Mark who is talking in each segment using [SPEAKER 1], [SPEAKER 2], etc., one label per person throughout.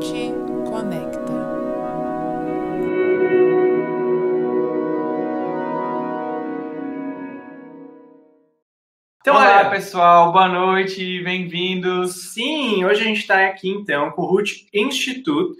[SPEAKER 1] Te conecta.
[SPEAKER 2] Então,
[SPEAKER 3] Olá,
[SPEAKER 2] olha,
[SPEAKER 3] pessoal, boa noite, bem-vindos.
[SPEAKER 2] sim, hoje a gente está aqui então com o Root Institute,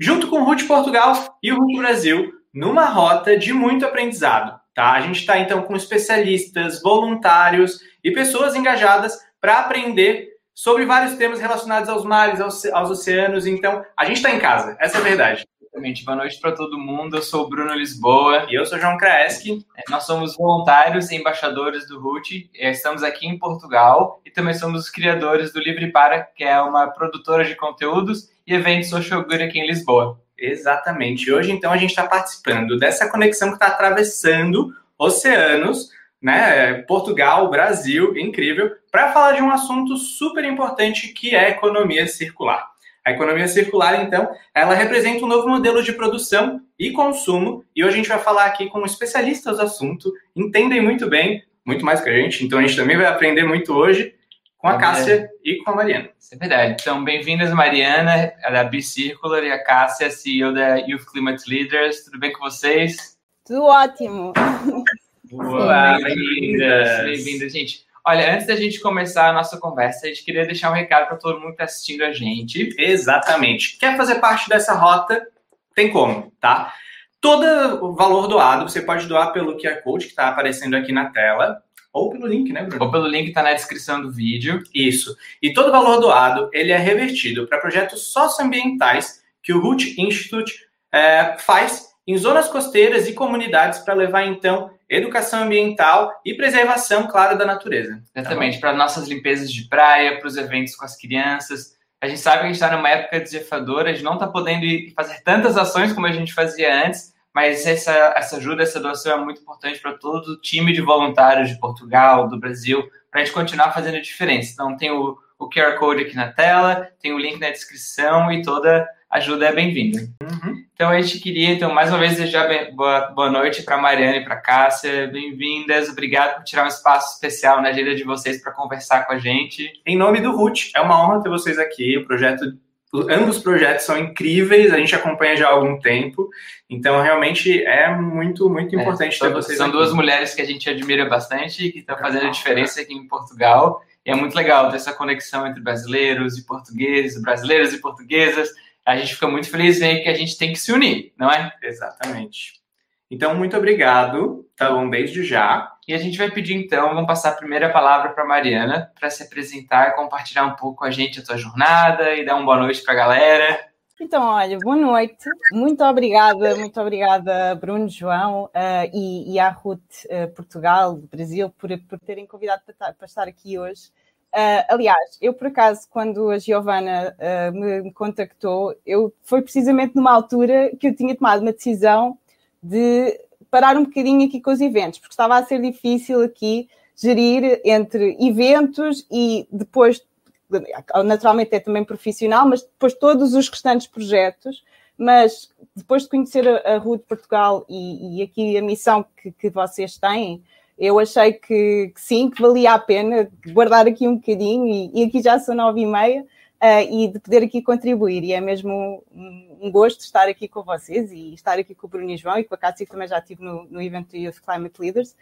[SPEAKER 2] junto com o Root Portugal e o Root Brasil, numa rota de muito aprendizado, tá? A gente está então com especialistas, voluntários e pessoas engajadas para aprender sobre vários temas relacionados aos mares, aos, aos oceanos. Então, a gente está em casa, essa é a verdade.
[SPEAKER 3] Exatamente, boa noite para todo mundo. Eu sou o Bruno Lisboa.
[SPEAKER 2] E eu sou o João Kraeski.
[SPEAKER 3] É, Nós somos voluntários e embaixadores do RUT. É, Estamos aqui em Portugal e também somos os criadores do Livre Para, que é uma produtora de conteúdos e eventos social good aqui em Lisboa.
[SPEAKER 2] Exatamente. Hoje, então, a gente está participando dessa conexão que está atravessando oceanos, né? Portugal, Brasil, incrível, para falar de um assunto super importante que é a economia circular. A economia circular, então, ela representa um novo modelo de produção e consumo, e hoje a gente vai falar aqui com especialistas do assunto, entendem muito bem, muito mais que a gente, então a gente também vai aprender muito hoje com a
[SPEAKER 3] É
[SPEAKER 2] Cássia e com a Mariana.
[SPEAKER 3] Isso é verdade. Então, bem-vindas, Mariana, da B-Circular, e a Cássia, CEO da Youth Climate Leaders. Tudo bem com vocês?
[SPEAKER 4] Tudo ótimo.
[SPEAKER 3] Bem-vindas,
[SPEAKER 2] bem-vindas.
[SPEAKER 3] bem-vindas, gente. Olha, antes da gente começar a nossa conversa, a gente queria deixar um recado para todo mundo que está assistindo a gente.
[SPEAKER 2] Exatamente. Quer fazer parte dessa rota? Tem como, tá? Todo o valor doado você pode doar pelo QR Code que está aparecendo aqui na tela, ou pelo link, né, Bruno?
[SPEAKER 3] Ou pelo link que está na descrição do vídeo.
[SPEAKER 2] Isso. E todo o valor doado ele é revertido para projetos socioambientais que o Root Institute eh, faz em zonas costeiras e comunidades para levar, então, educação ambiental e preservação, claro, da natureza.
[SPEAKER 3] Exatamente, para nossas limpezas de praia, para os eventos com as crianças. A gente sabe que a gente está numa época desafiadora, a gente não está podendo fazer tantas ações como a gente fazia antes, mas essa, essa ajuda, essa doação é muito importante para todo o time de voluntários de Portugal, do Brasil, para a gente continuar fazendo a diferença. Então, tem o, o QR Code aqui na tela, tem o link na descrição e toda ajuda é bem-vinda.
[SPEAKER 2] Uhum.
[SPEAKER 3] Então, a gente queria, então, mais uma vez, desejar bem- boa, boa noite para a Mariana e para a Cássia. Bem-vindas. Obrigado por tirar um espaço especial na agenda de vocês para conversar com a gente.
[SPEAKER 2] Em nome do Root, é uma honra ter vocês aqui. O projeto, ambos os projetos são incríveis, a gente acompanha já há algum tempo. Então, realmente é muito, muito importante
[SPEAKER 3] É,
[SPEAKER 2] ter
[SPEAKER 3] são,
[SPEAKER 2] vocês
[SPEAKER 3] são
[SPEAKER 2] aqui.
[SPEAKER 3] duas mulheres que a gente admira bastante e que estão fazendo a diferença aqui em Portugal. E é muito legal ter essa conexão entre brasileiros e portugueses, brasileiras e portuguesas. A gente fica muito feliz em ver que a gente tem que se unir, não é?
[SPEAKER 2] Exatamente. Então, muito obrigado, tá bom, desde já.
[SPEAKER 3] E a gente vai pedir então, vamos passar a primeira palavra para Mariana para se apresentar e compartilhar um pouco com a gente a tua jornada e dar uma boa noite para a galera.
[SPEAKER 4] Então, olha, boa noite. Muito obrigada, muito obrigada, Bruno, João eh, e, e à RUT eh, Portugal, Brasil, por, por terem convidado para, estar- para estar aqui hoje. Eh, aliás, eu por acaso, quando a Giovana eh, me, me contactou, eu foi precisamente numa altura que eu tinha tomado uma decisão de parar um bocadinho aqui com os eventos, porque estava a ser difícil aqui gerir entre eventos e depois naturalmente é também profissional, mas depois todos os restantes projetos. Mas depois de conhecer a, a Rua de Portugal e, e aqui a missão que, que vocês têm, eu achei que, que sim, que valia a pena guardar aqui um bocadinho, e, e aqui já são nove e meia, ah, e de poder aqui contribuir. E é mesmo um, um gosto estar aqui com vocês e estar aqui com o Bruno e João e com a Cássia, que também já estive no, no evento do Youth Climate Leaders.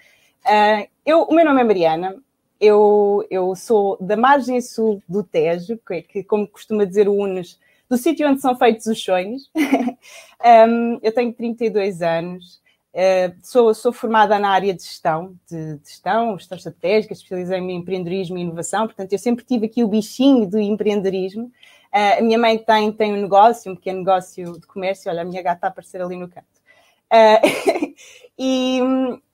[SPEAKER 4] Ah, eu, o meu nome é Mariana, eu, eu sou da margem sul do Tejo, que, que como costuma dizer o Unes, do sítio onde são feitos os sonhos. Um, eu tenho 32 anos, uh, sou, sou formada na área de gestão, de, de gestão, gestão estratégica, especializei-me em empreendedorismo e inovação, portanto eu sempre tive aqui o bichinho do empreendedorismo. Uh, a minha mãe tem, tem um negócio, um pequeno negócio de comércio, olha, a minha gata está a aparecer ali no canto. Uh, e,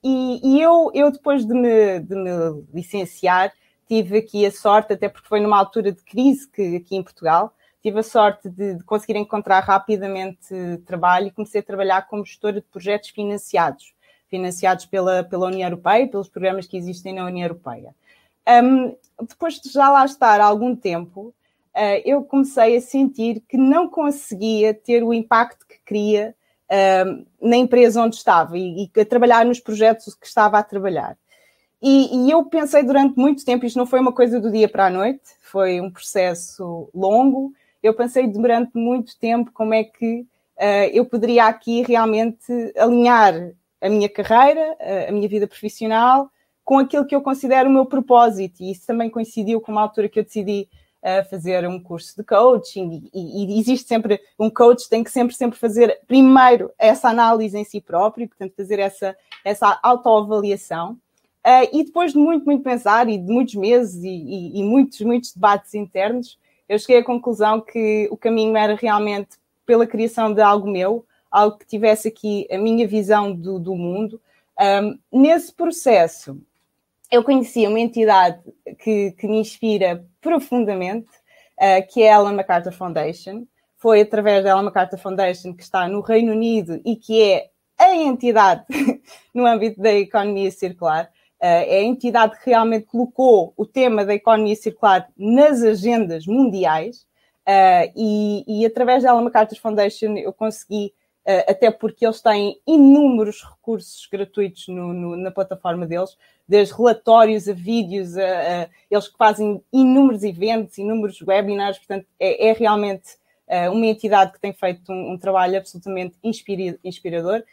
[SPEAKER 4] e, e eu, eu, depois de me, de me licenciar, tive aqui a sorte, até porque foi numa altura de crise que, aqui em Portugal, tive a sorte de, de, conseguir encontrar rapidamente trabalho e comecei a trabalhar como gestora de projetos financiados, financiados pela, pela União Europeia, pelos programas que existem na União Europeia. Um, depois de já lá estar há algum tempo, uh, eu comecei a sentir que não conseguia ter o impacto que queria na empresa onde estava e, e, a trabalhar nos projetos que estava a trabalhar. E, e, eu pensei durante muito tempo, isto não foi uma coisa do dia para a noite, foi um processo longo, eu pensei durante muito tempo como é que uh, eu poderia aqui realmente alinhar a minha carreira, a minha vida profissional, com aquilo que eu considero o meu propósito. E isso também coincidiu com uma altura que eu decidi uh, fazer um curso de coaching. E, e, existe sempre, um coach tem que sempre, sempre fazer primeiro essa análise em si próprio, portanto, fazer essa, essa autoavaliação. Uh, e depois de muito, muito pensar e de muitos meses e, e, e muitos, muitos debates internos, eu cheguei à conclusão que o caminho era realmente pela criação de algo meu, algo que tivesse aqui a minha visão do, do mundo. Um, nesse processo, eu conheci uma entidade que, que me inspira profundamente, uh, que é a Ellen MacArthur Foundation. Foi através da Ellen MacArthur Foundation que está no Reino Unido e que é a entidade no âmbito da economia circular. Uh, é a entidade que realmente colocou o tema da economia circular nas agendas mundiais. Uh, e, e, através Ellen MacArthur Foundation eu consegui, uh, até porque eles têm inúmeros recursos gratuitos no, no, na plataforma deles, desde relatórios a vídeos, a, a, eles fazem inúmeros eventos, inúmeros webinars, portanto é, é realmente uma entidade que tem feito um, um trabalho absolutamente inspirador.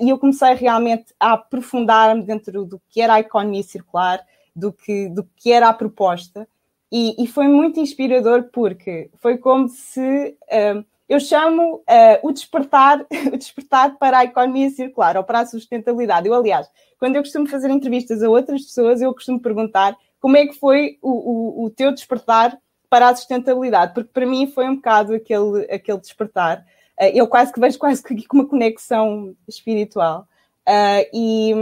[SPEAKER 4] E eu comecei realmente a aprofundar-me dentro do que era a economia circular, do que, do que era a proposta, e, e, foi muito inspirador porque foi como se uh, eu chamo uh, o despertar, o despertar para a economia circular ou para a sustentabilidade. Eu, aliás, quando eu costumo fazer entrevistas a outras pessoas, eu costumo perguntar como é que foi o, o, o teu despertar para a sustentabilidade, porque para mim foi um bocado aquele, aquele despertar. Uh, eu quase que vejo quase que uma conexão espiritual. Uh, e,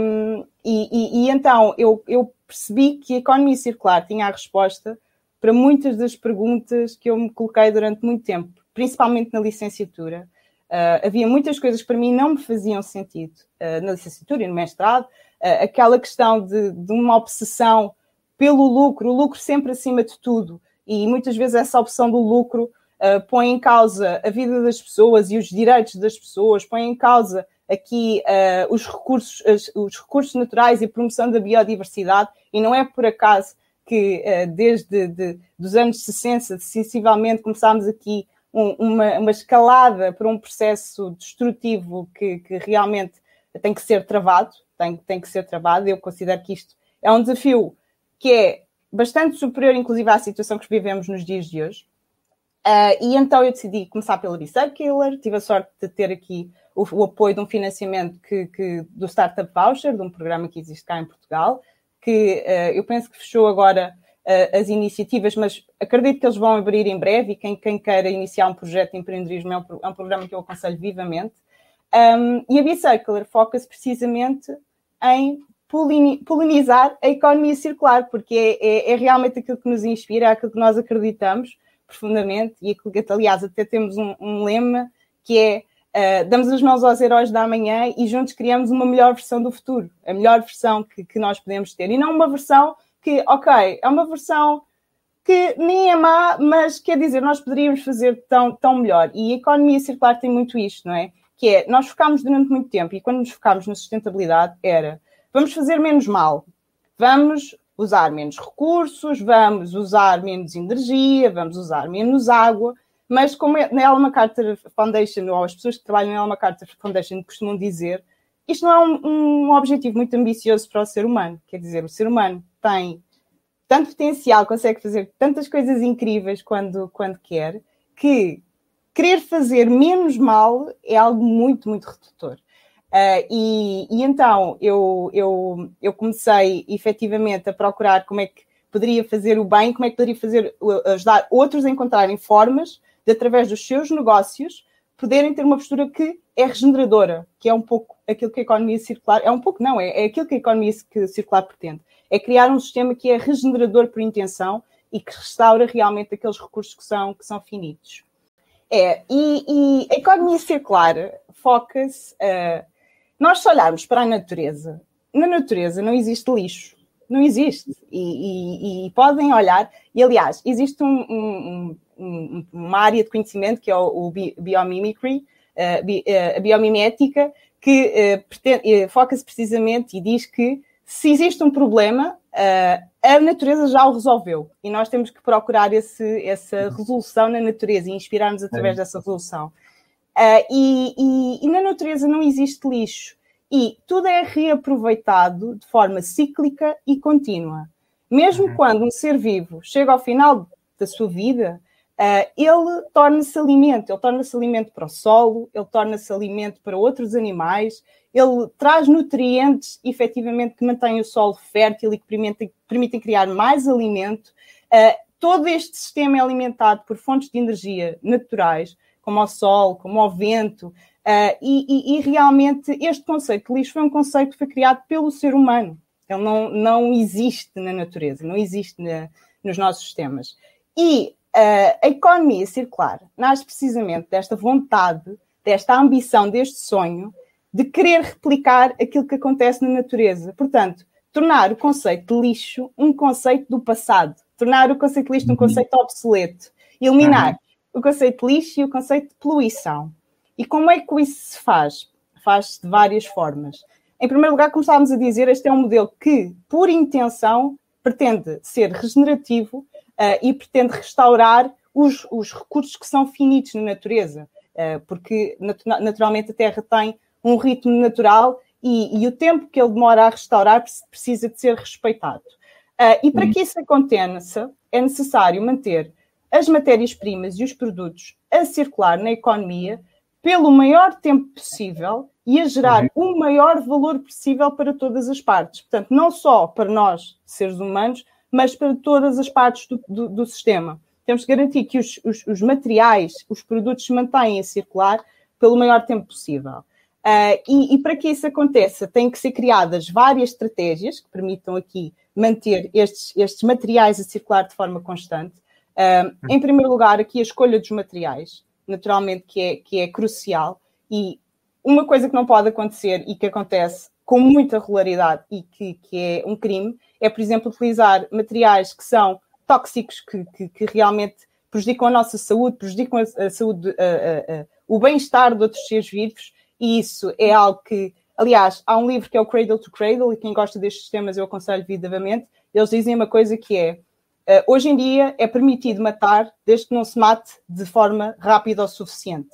[SPEAKER 4] e, e, então eu, eu, percebi que a economia circular tinha a resposta para muitas das perguntas que eu me coloquei durante muito tempo, principalmente na licenciatura. Uh, havia muitas coisas que para mim não me faziam sentido uh, na licenciatura e no mestrado. Aquela questão de, de, uma obsessão pelo lucro, o lucro sempre acima de tudo, e muitas vezes essa opção do lucro põe em causa a vida das pessoas e os direitos das pessoas, põe em causa aqui os, recursos, os recursos naturais e a promoção da biodiversidade, e não é por acaso que eh, desde de, dos anos 60, sensivelmente, começámos aqui um, uma, uma, escalada para um processo destrutivo que, que, realmente tem que ser travado, tem, tem que ser travado. Eu considero que isto é um desafio que é bastante superior, inclusive, à situação que vivemos nos dias de hoje. Uh, e então eu decidi começar pela Recycler, tive a sorte de ter aqui o, o apoio de um financiamento que, que, do Startup Voucher, de um programa que existe cá em Portugal, que uh, eu penso que fechou agora uh, as iniciativas, mas acredito que eles vão abrir em breve e quem, quem queira iniciar um projeto de empreendedorismo é um, é um programa que eu aconselho vivamente. Um, e a Bicircular foca-se precisamente em polinizar a economia circular, porque é, é, é, realmente aquilo que nos inspira, é aquilo que nós acreditamos profundamente e aquilo que, aliás, até temos um, um lema que é Uh, damos as mãos aos heróis da manhã e juntos criamos uma melhor versão do futuro, a melhor versão que, que, nós podemos ter. E não uma versão que, ok, é uma versão que nem é má, mas quer dizer, nós poderíamos fazer tão, tão melhor. E a economia circular tem muito isto, não é? Que é, nós focámos durante muito tempo e quando nos focámos na sustentabilidade era, vamos fazer menos mal, vamos usar menos recursos, vamos usar menos energia, vamos usar menos água, mas como é, na Ellen MacArthur Foundation, ou as pessoas que trabalham na Ellen MacArthur Foundation costumam dizer, isto não é um, um objetivo muito ambicioso para o ser humano. Quer dizer, o ser humano tem tanto potencial, consegue fazer tantas coisas incríveis quando, quando quer, que querer fazer menos mal é algo muito, muito redutor. Uh, e, e, então eu, eu, eu comecei efetivamente a procurar como é que poderia fazer o bem, como é que poderia fazer, ajudar outros a encontrarem formas de, através dos seus negócios, poderem ter uma postura que é regeneradora, que é um pouco aquilo que a economia circular, é um pouco não, é, é aquilo que a economia circular pretende. É criar um sistema que é regenerador por intenção e que restaura realmente aqueles recursos que são, que são finitos. É, e, e a economia circular foca-se. Uh, nós se olharmos para a natureza, na natureza não existe lixo. Não existe. E, e, e podem olhar, e aliás, existe um, um, um, uma área de conhecimento que é o, o biomimicry, bi, uh, a biomimética, que uh, foca-se precisamente e diz que se existe um problema, Uh, a natureza já o resolveu e nós temos que procurar esse, essa resolução na natureza e inspirar-nos através é. dessa resolução. Uh, e, e, e, na natureza não existe lixo e tudo é reaproveitado de forma cíclica e contínua. Mesmo uhum. quando um ser vivo chega ao final da sua vida, uh, ele torna-se alimento, ele torna-se alimento para o solo, ele torna-se alimento para outros animais, ele traz nutrientes, efetivamente, que mantêm o solo fértil e que permitem, permitem criar mais alimento. Uh, todo este sistema é alimentado por fontes de energia naturais, como o sol, como o vento, uh, e, e, e, realmente este conceito de lixo foi um conceito que foi criado pelo ser humano. Ele não, não existe na natureza, não existe na, nos nossos sistemas. E uh, a economia circular nasce precisamente desta vontade, desta ambição, deste sonho de querer replicar aquilo que acontece na natureza. Portanto, tornar o conceito de lixo um conceito do passado, tornar o conceito de lixo um uhum. conceito obsoleto, eliminar uhum. O conceito de lixo e o conceito de poluição. E como é que isso se faz? Faz-se de várias formas. Em primeiro lugar, como estávamos a dizer, este é um modelo que, por intenção, pretende ser regenerativo uh, e pretende restaurar os, os, recursos que são finitos na natureza, uh, porque naturalmente a Terra tem um ritmo natural e, e, o tempo que ele demora a restaurar precisa de ser respeitado. Uh, e para uhum. que isso aconteça, é necessário manter as matérias-primas e os produtos a circular na economia pelo maior tempo possível e a gerar uhum. o maior valor possível para todas as partes. Portanto, não só para nós, seres humanos, mas para todas as partes do, do, do sistema. Temos que garantir que os, os, os, materiais, os produtos se mantêm a circular pelo maior tempo possível. Uh, e, e, para que isso aconteça, têm que ser criadas várias estratégias que permitam aqui manter estes, estes materiais a circular de forma constante. Uh, em primeiro lugar, aqui a escolha dos materiais, naturalmente, que é, que é crucial. E uma coisa que não pode acontecer e que acontece com muita regularidade e que, que é um crime é, por exemplo, utilizar materiais que são tóxicos, que, que, que realmente prejudicam a nossa saúde, prejudicam a, a saúde, a, o bem-estar de outros seres vivos e isso é algo que, aliás, há um livro que é o Cradle to Cradle, e quem gosta destes temas eu aconselho vividamente. Eles dizem uma coisa que é: hoje em dia é permitido matar desde que não se mate de forma rápida o suficiente.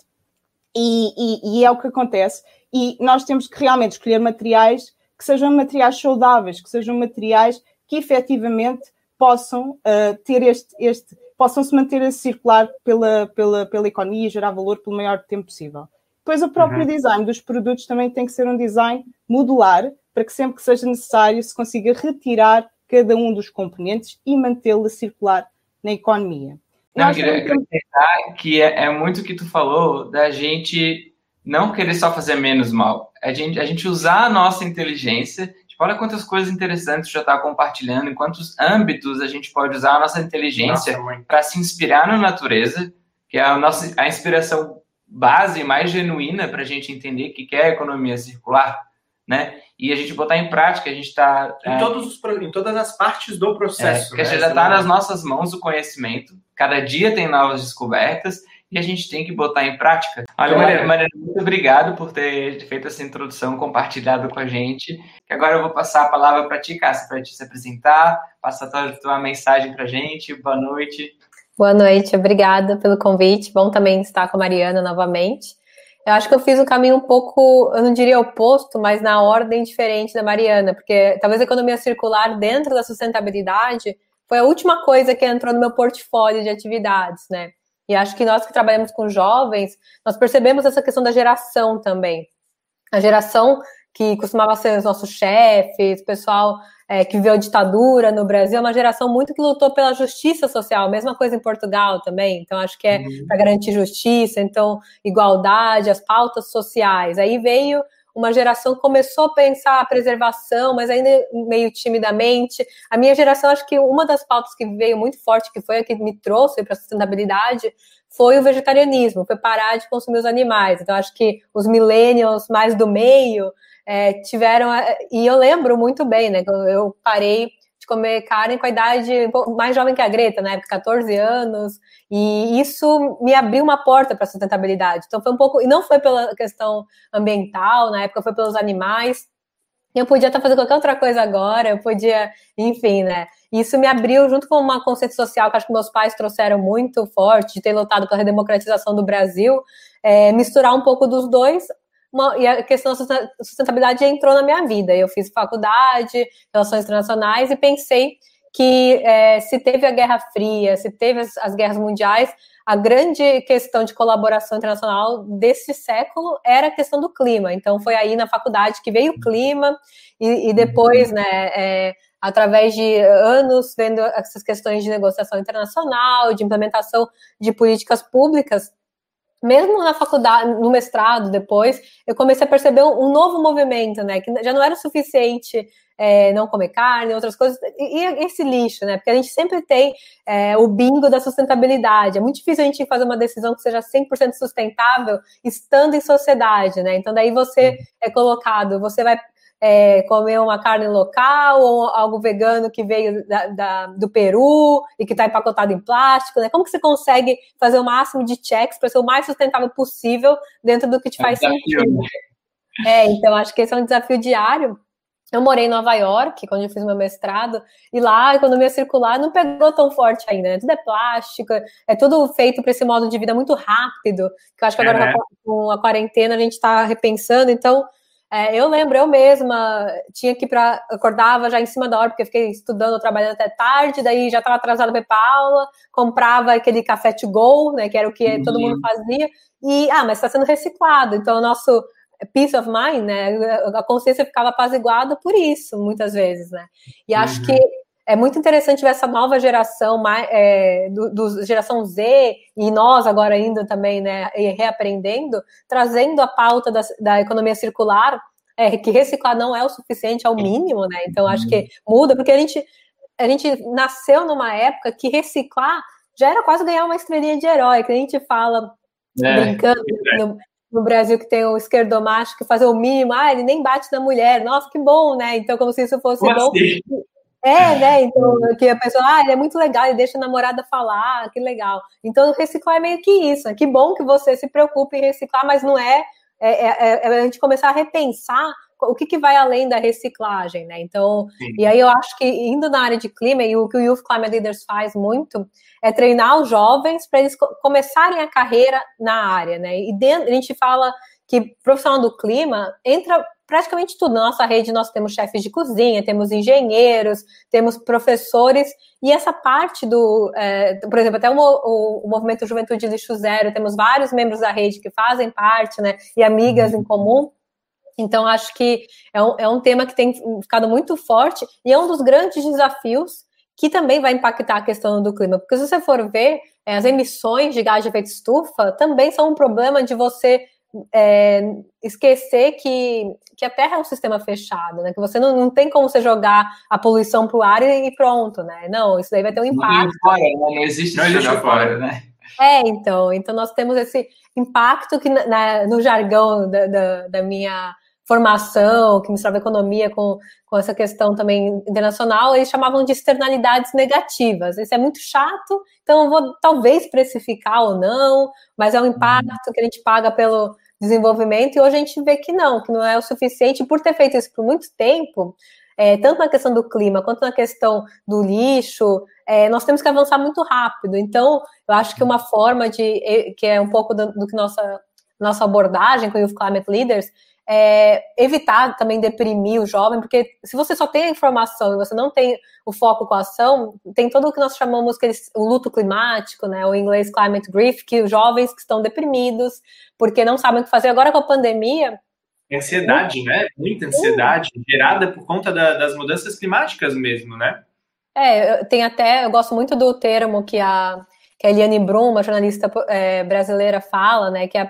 [SPEAKER 4] E, e, e é o que acontece. E nós temos que realmente escolher materiais que sejam materiais saudáveis, que sejam materiais que efetivamente possam uh, ter este, este, possam se manter a circular pela, pela, pela economia e gerar valor pelo maior tempo possível. Depois, o próprio uhum. design dos produtos também tem que ser um design modular, para que sempre que seja necessário se consiga retirar cada um dos componentes e mantê-lo a circular na economia.
[SPEAKER 3] Não, eu queria acrescentar que é, é muito o que tu falou da gente não querer só fazer menos mal. A gente, a gente usar a nossa inteligência. Tipo, olha quantas coisas interessantes já está compartilhando, em quantos âmbitos a gente pode usar a nossa inteligência para se inspirar na natureza, que é a nossa a inspiração base mais genuína para a gente entender o que é a economia circular, né? E a gente botar em prática, a gente está...
[SPEAKER 2] Em, é, todos os, em todas as partes do processo.
[SPEAKER 3] É, que né? já está nas nossas mãos o conhecimento, cada dia tem novas descobertas, e a gente tem que botar em prática. Olha, Mariana, Mariana, muito obrigado por ter feito essa introdução, compartilhado com a gente. Agora eu vou passar a palavra para ti, Cássia, para te se apresentar, passar a tua, tua mensagem para a gente. Boa noite.
[SPEAKER 1] Boa noite, obrigada pelo convite. Bom também estar com a Mariana novamente. Eu acho que eu fiz um caminho um pouco, eu não diria oposto, mas na ordem diferente da Mariana, porque talvez a economia circular dentro da sustentabilidade foi a última coisa que entrou no meu portfólio de atividades, né? E acho que nós que trabalhamos com jovens, nós percebemos essa questão da geração também. A geração que costumava ser os nossos chefes, pessoal é, que viveu ditadura no Brasil, é uma geração muito que lutou pela justiça social, mesma coisa em Portugal também. Então, acho que é uhum. para garantir justiça, então, igualdade, as pautas sociais. Aí veio uma geração que começou a pensar a preservação, mas ainda meio timidamente. A minha geração, acho que uma das pautas que veio muito forte, que foi a que me trouxe para a sustentabilidade, foi o vegetarianismo, foi parar de consumir os animais. Então, acho que os millennials mais do meio é, tiveram. E eu lembro muito bem, né? Eu parei de comer carne com a idade mais jovem que a Greta, na época, 14 anos, e isso me abriu uma porta para sustentabilidade. Então foi um pouco. E não foi pela questão ambiental, na época foi pelos animais. Eu podia estar fazendo qualquer outra coisa agora, eu podia, enfim, né? Isso me abriu, junto com uma consciência social que acho que meus pais trouxeram muito forte, de ter lutado pela redemocratização do Brasil, é, misturar um pouco dos dois. Uma, e a questão da sustentabilidade entrou na minha vida. Eu fiz faculdade, relações internacionais, e pensei que é, se teve a Guerra Fria, se teve as, as guerras mundiais, a grande questão de colaboração internacional desse século era a questão do clima. Então, foi aí na faculdade que veio o clima, e, e depois, né, é, através de anos vendo essas questões de negociação internacional, de implementação de políticas públicas, mesmo na faculdade, no mestrado, depois, eu comecei a perceber um, novo movimento, né? Que já não era suficiente é, não comer carne, outras coisas, e, e, esse lixo, né? Porque a gente sempre tem é, o bingo da sustentabilidade. É muito difícil a gente fazer uma decisão que seja 100% sustentável estando em sociedade, né? Então, daí você é colocado, você vai é, comer uma carne local ou algo vegano que veio da, da, do Peru e que está empacotado em plástico, né? Como que você consegue fazer o máximo de checks para ser o mais sustentável possível dentro do que te é faz sentido? É, então acho que esse é um desafio diário. Eu morei em Nova York, quando eu fiz meu mestrado, e lá a economia circular não pegou tão forte ainda, né? Tudo é plástico, é tudo feito para esse modo de vida muito rápido, que eu acho que agora é. com a quarentena a gente está repensando, então é, eu lembro, eu mesma tinha que ir para. acordava já em cima da hora, porque fiquei estudando, trabalhando até tarde, daí já estava atrasada para aula, comprava aquele café to go, né, que era o que uhum. todo mundo fazia, e, ah, mas está sendo reciclado, então o nosso peace of mind, né, a consciência ficava apaziguada por isso, muitas vezes, né, e acho uhum. que é muito interessante ver essa nova geração, é, do, do, geração Z, e nós agora ainda também, né, reaprendendo, trazendo a pauta da, da economia circular, é, que reciclar não é o suficiente, é o mínimo, né? Então acho que muda, porque a gente, a gente nasceu numa época que reciclar já era quase ganhar uma estrelinha de herói, que a gente fala é, brincando é. no, no, Brasil que tem o esquerdomacho que fazer o mínimo, ah, ele nem bate na mulher, nossa, que bom, né? Então, como se isso fosse Como bom. Assim? É, né? Então, que a pessoa, ah, ele é muito legal, ele deixa a namorada falar, que legal. Então, reciclar é meio que isso. Que bom que você se preocupe em reciclar, mas não é, é, é, é a gente começar a repensar o que, que vai além da reciclagem, né? Então, Sim. e aí eu acho que indo na área de clima, e o que o Youth Climate Leaders faz muito, é treinar os jovens para eles começarem a carreira na área, né? E dentro, a gente fala que profissional do clima entra praticamente tudo. Na nossa rede nós temos chefes de cozinha, temos engenheiros, temos professores, e essa parte do, é, por exemplo, até o, o, o, movimento Juventude Lixo Zero, temos vários membros da rede que fazem parte, né, e amigas em comum. Então, acho que é um, é um tema que tem ficado muito forte e é um dos grandes desafios que também vai impactar a questão do clima. Porque se você for ver, é, as emissões de gás de efeito estufa também são um problema de você é, esquecer que, que a Terra é um sistema fechado, né? Que você não, não tem como você jogar a poluição para o ar e, e, pronto, né? Não, isso daí vai ter um impacto.
[SPEAKER 3] Não, fora, né? não existe não jogar fora, né?
[SPEAKER 1] É, então, então nós temos esse impacto que na, no jargão da, da, da minha formação, que misturava economia com, com essa questão também internacional, eles chamavam de externalidades negativas. Isso é muito chato, então eu vou talvez precificar ou não, mas é um impacto que a gente paga pelo desenvolvimento, e hoje a gente vê que não, que não é o suficiente, por ter feito isso por muito tempo, é, tanto na questão do clima quanto na questão do lixo, é, nós temos que avançar muito rápido. Então, eu acho que uma forma de, que é um pouco do, do que nossa, nossa abordagem com o Youth Climate Leaders, é, evitar também deprimir o jovem, porque se você só tem a informação e você não tem o foco com a ação, tem todo o que nós chamamos o luto climático, né, o inglês climate grief, que os jovens que estão deprimidos porque não sabem o que fazer agora com a pandemia.
[SPEAKER 2] Ansiedade, né? Muita ansiedade gerada por conta da, das mudanças climáticas mesmo, né?
[SPEAKER 1] É, tem até, eu gosto muito do termo que a, que a Eliane Brum, uma jornalista é, brasileira, fala, né? Que é a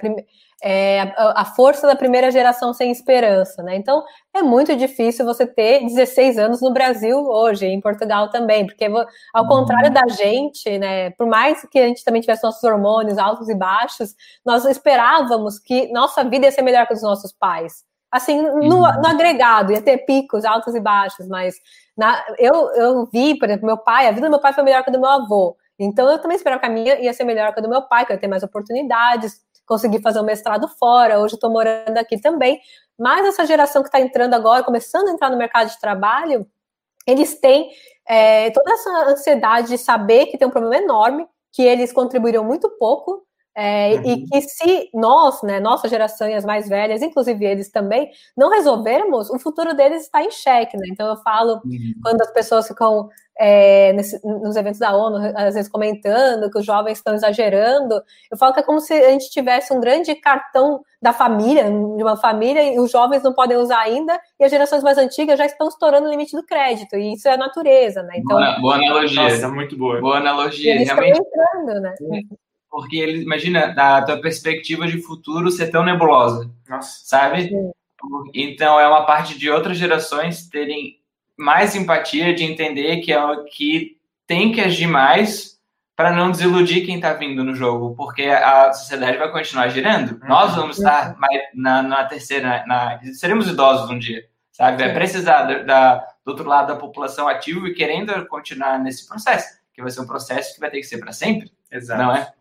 [SPEAKER 1] é, a, a, força da primeira geração sem esperança, né? Então é muito difícil você ter 16 anos no Brasil hoje, em Portugal também, porque ao uhum. contrário da gente, né? Por mais que a gente também tivesse nossos hormônios altos e baixos, nós esperávamos que nossa vida ia ser melhor que os nossos pais. Assim, no, uhum. no agregado, ia ter picos altos e baixos, mas na, eu, eu vi, por exemplo, meu pai, a vida do meu pai foi melhor que a do meu avô. Então eu também esperava que a minha ia ser melhor que a do meu pai, que eu ia ter mais oportunidades consegui fazer um mestrado fora, hoje estou morando aqui também. Mas essa geração que está entrando agora, começando a entrar no mercado de trabalho, eles têm é, toda essa ansiedade de saber que tem um problema enorme, que eles contribuíram muito pouco é, uhum. E que se nós, né, nossa geração e as mais velhas, inclusive eles também, não resolvermos, o futuro deles está em xeque. Né? Então eu falo, uhum. quando as pessoas ficam é, nesse, nos eventos da ONU, às vezes comentando que os jovens estão exagerando, eu falo que é como se a gente tivesse um grande cartão da família, de uma família, e os jovens não podem usar ainda, e as gerações mais antigas já estão estourando o limite do crédito, e isso é a natureza, né?
[SPEAKER 3] Então, boa, boa analogia.
[SPEAKER 2] Nossa, muito boa.
[SPEAKER 3] Boa analogia.
[SPEAKER 1] Eles
[SPEAKER 3] realmente.
[SPEAKER 1] estão entrando, né?
[SPEAKER 3] Porque ele imagina a tua perspectiva de futuro ser tão nebulosa,
[SPEAKER 2] Nossa.
[SPEAKER 3] sabe? Então é uma parte de outras gerações terem mais empatia de entender que é o que tem que agir mais para não desiludir quem está vindo no jogo, porque a sociedade vai continuar girando. Uhum. Nós vamos estar mais na, na terceira, na, seremos idosos um dia, sabe? Vai precisar da, da, do outro lado da população ativa e querendo continuar nesse processo, que vai ser um processo que vai ter que ser para sempre,
[SPEAKER 2] Exato.
[SPEAKER 3] não é?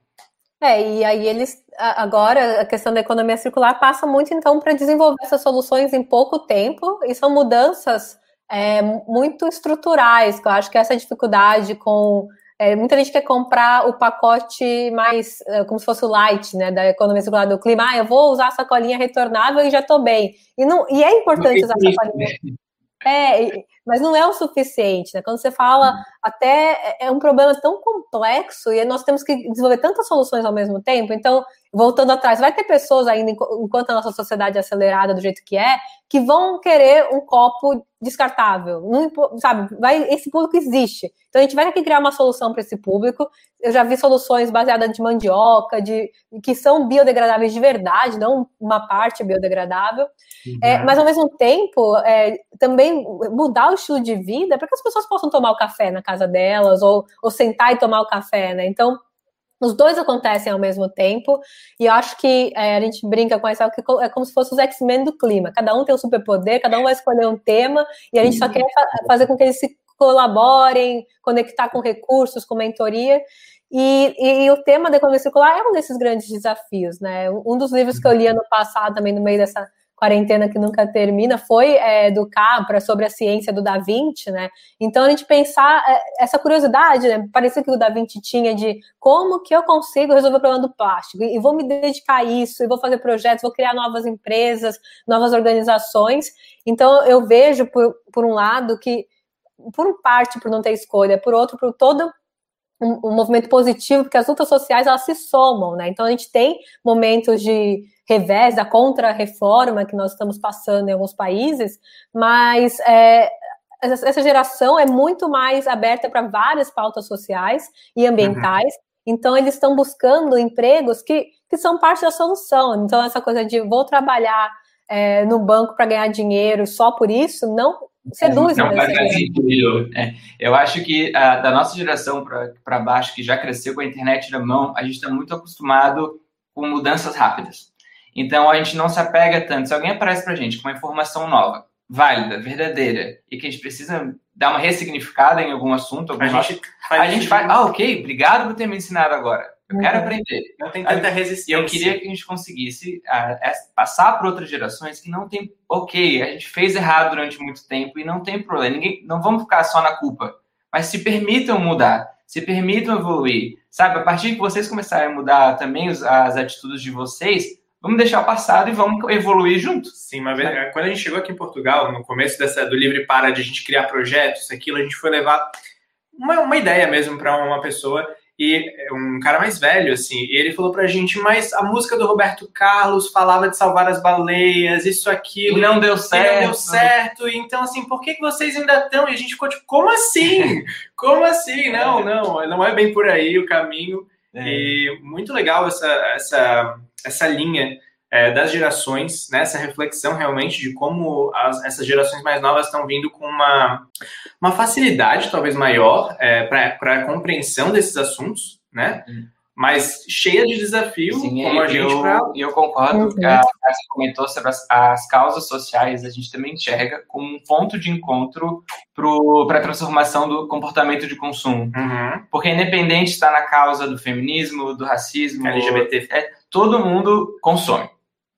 [SPEAKER 1] É, e aí eles agora a questão da economia circular passa muito então para desenvolver essas soluções em pouco tempo e são mudanças é, muito estruturais, que eu acho que essa dificuldade com é, muita gente quer comprar o pacote mais é, como se fosse o light, né, da economia circular do clima. Ah, eu vou usar a sacolinha retornável e já estou bem. E não, e é importante usar a sacolinha. É, mas não é o suficiente, né? Quando você fala, uhum. até é, é um problema tão complexo e nós temos que desenvolver tantas soluções ao mesmo tempo. Então, voltando atrás, vai ter pessoas ainda, enquanto a nossa sociedade é acelerada do jeito que é, que vão querer um copo descartável. Não, sabe, vai, esse público existe. Então a gente vai ter que criar uma solução para esse público. Eu já vi soluções baseadas de mandioca, de que são biodegradáveis de verdade, não uma parte biodegrável. Uhum. É, mas ao mesmo tempo, é, também mudar o estilo de vida para que as pessoas possam tomar o café na casa delas ou, ou sentar e tomar o café, né? Então os dois acontecem ao mesmo tempo, e eu acho que é, a gente brinca com isso, é como se fosse os X-Men do clima. Cada um tem um superpoder, cada um vai escolher um tema, e a gente só quer fa fazer com que eles se colaborem, conectar com recursos, com mentoria. E, e, e, o tema da economia circular é um desses grandes desafios, né? Um dos livros que eu li ano passado, também no meio dessa quarentena que nunca termina, foi é, do Capra sobre a ciência do Da Vinci, né? Então a gente pensar é, essa curiosidade, né? Parecia que o Da Vinci tinha de como que eu consigo resolver o problema do plástico e vou me dedicar a isso, e vou fazer projetos, vou criar novas empresas, novas organizações. Então eu vejo por, por um lado que por um parte por não ter escolha, por outro por todo um, um movimento positivo, porque as lutas sociais elas se somam, né? Então a gente tem momentos de revés da contra-reforma que nós estamos passando em alguns países, mas é, essa geração é muito mais aberta para várias pautas sociais e ambientais. Uhum. Então, eles estão buscando empregos que, que são parte da solução. Então, essa coisa de vou trabalhar é, no banco para ganhar dinheiro só por isso, não seduz.
[SPEAKER 3] Não, faz sentido. É, eu acho que a, da nossa geração para baixo, que já cresceu com a internet na mão, a gente está muito acostumado com mudanças rápidas. Então a gente não se apega tanto. Se alguém aparece para a gente com uma informação nova, válida, verdadeira, e que a gente precisa dar uma ressignificada em algum assunto, algum
[SPEAKER 2] a gente,
[SPEAKER 3] faz, a gente faz. Ah, ok, obrigado por ter me ensinado agora. Eu uhum. quero aprender.
[SPEAKER 2] Não tem tanta resistência.
[SPEAKER 3] E eu queria que a gente conseguisse uh, passar para outras gerações que não tem. Ok, a gente fez errado durante muito tempo e não tem problema. Ninguém, não vamos ficar só na culpa. Mas se permitam mudar, se permitam evoluir. Sabe, a partir que vocês começarem a mudar também as atitudes de vocês, Vamos deixar passado e vamos evoluir juntos.
[SPEAKER 2] Sim, mas é. quando a gente chegou aqui em Portugal, no começo dessa, do Livre Para, de a gente criar projetos, aquilo, a gente foi levar uma, uma ideia mesmo para uma pessoa e um cara mais velho, assim, e ele falou pra gente, mas a música do Roberto Carlos falava de salvar as baleias, isso, aquilo.
[SPEAKER 3] E não deu certo.
[SPEAKER 2] não deu certo. Então, assim, por que, que vocês ainda estão? E a gente ficou tipo, como assim? Como assim? Não, não, não é bem por aí o caminho. É. E muito legal essa, essa essa linha é, das gerações, né, essa reflexão realmente de como as, essas gerações mais novas estão vindo com uma, uma facilidade talvez maior é, para a compreensão desses assuntos, né? Hum. mas cheia de desafio,
[SPEAKER 3] Sim,
[SPEAKER 2] como a
[SPEAKER 3] eu,
[SPEAKER 2] gente pra...
[SPEAKER 3] eu concordo.
[SPEAKER 1] Uhum.
[SPEAKER 3] A Cássia comentou sobre as, as causas sociais, a gente também enxerga como um ponto de encontro para a transformação do comportamento de consumo.
[SPEAKER 2] Uhum.
[SPEAKER 3] Porque independente está na causa do feminismo, do racismo,
[SPEAKER 2] LGBT.
[SPEAKER 3] é, todo mundo consome.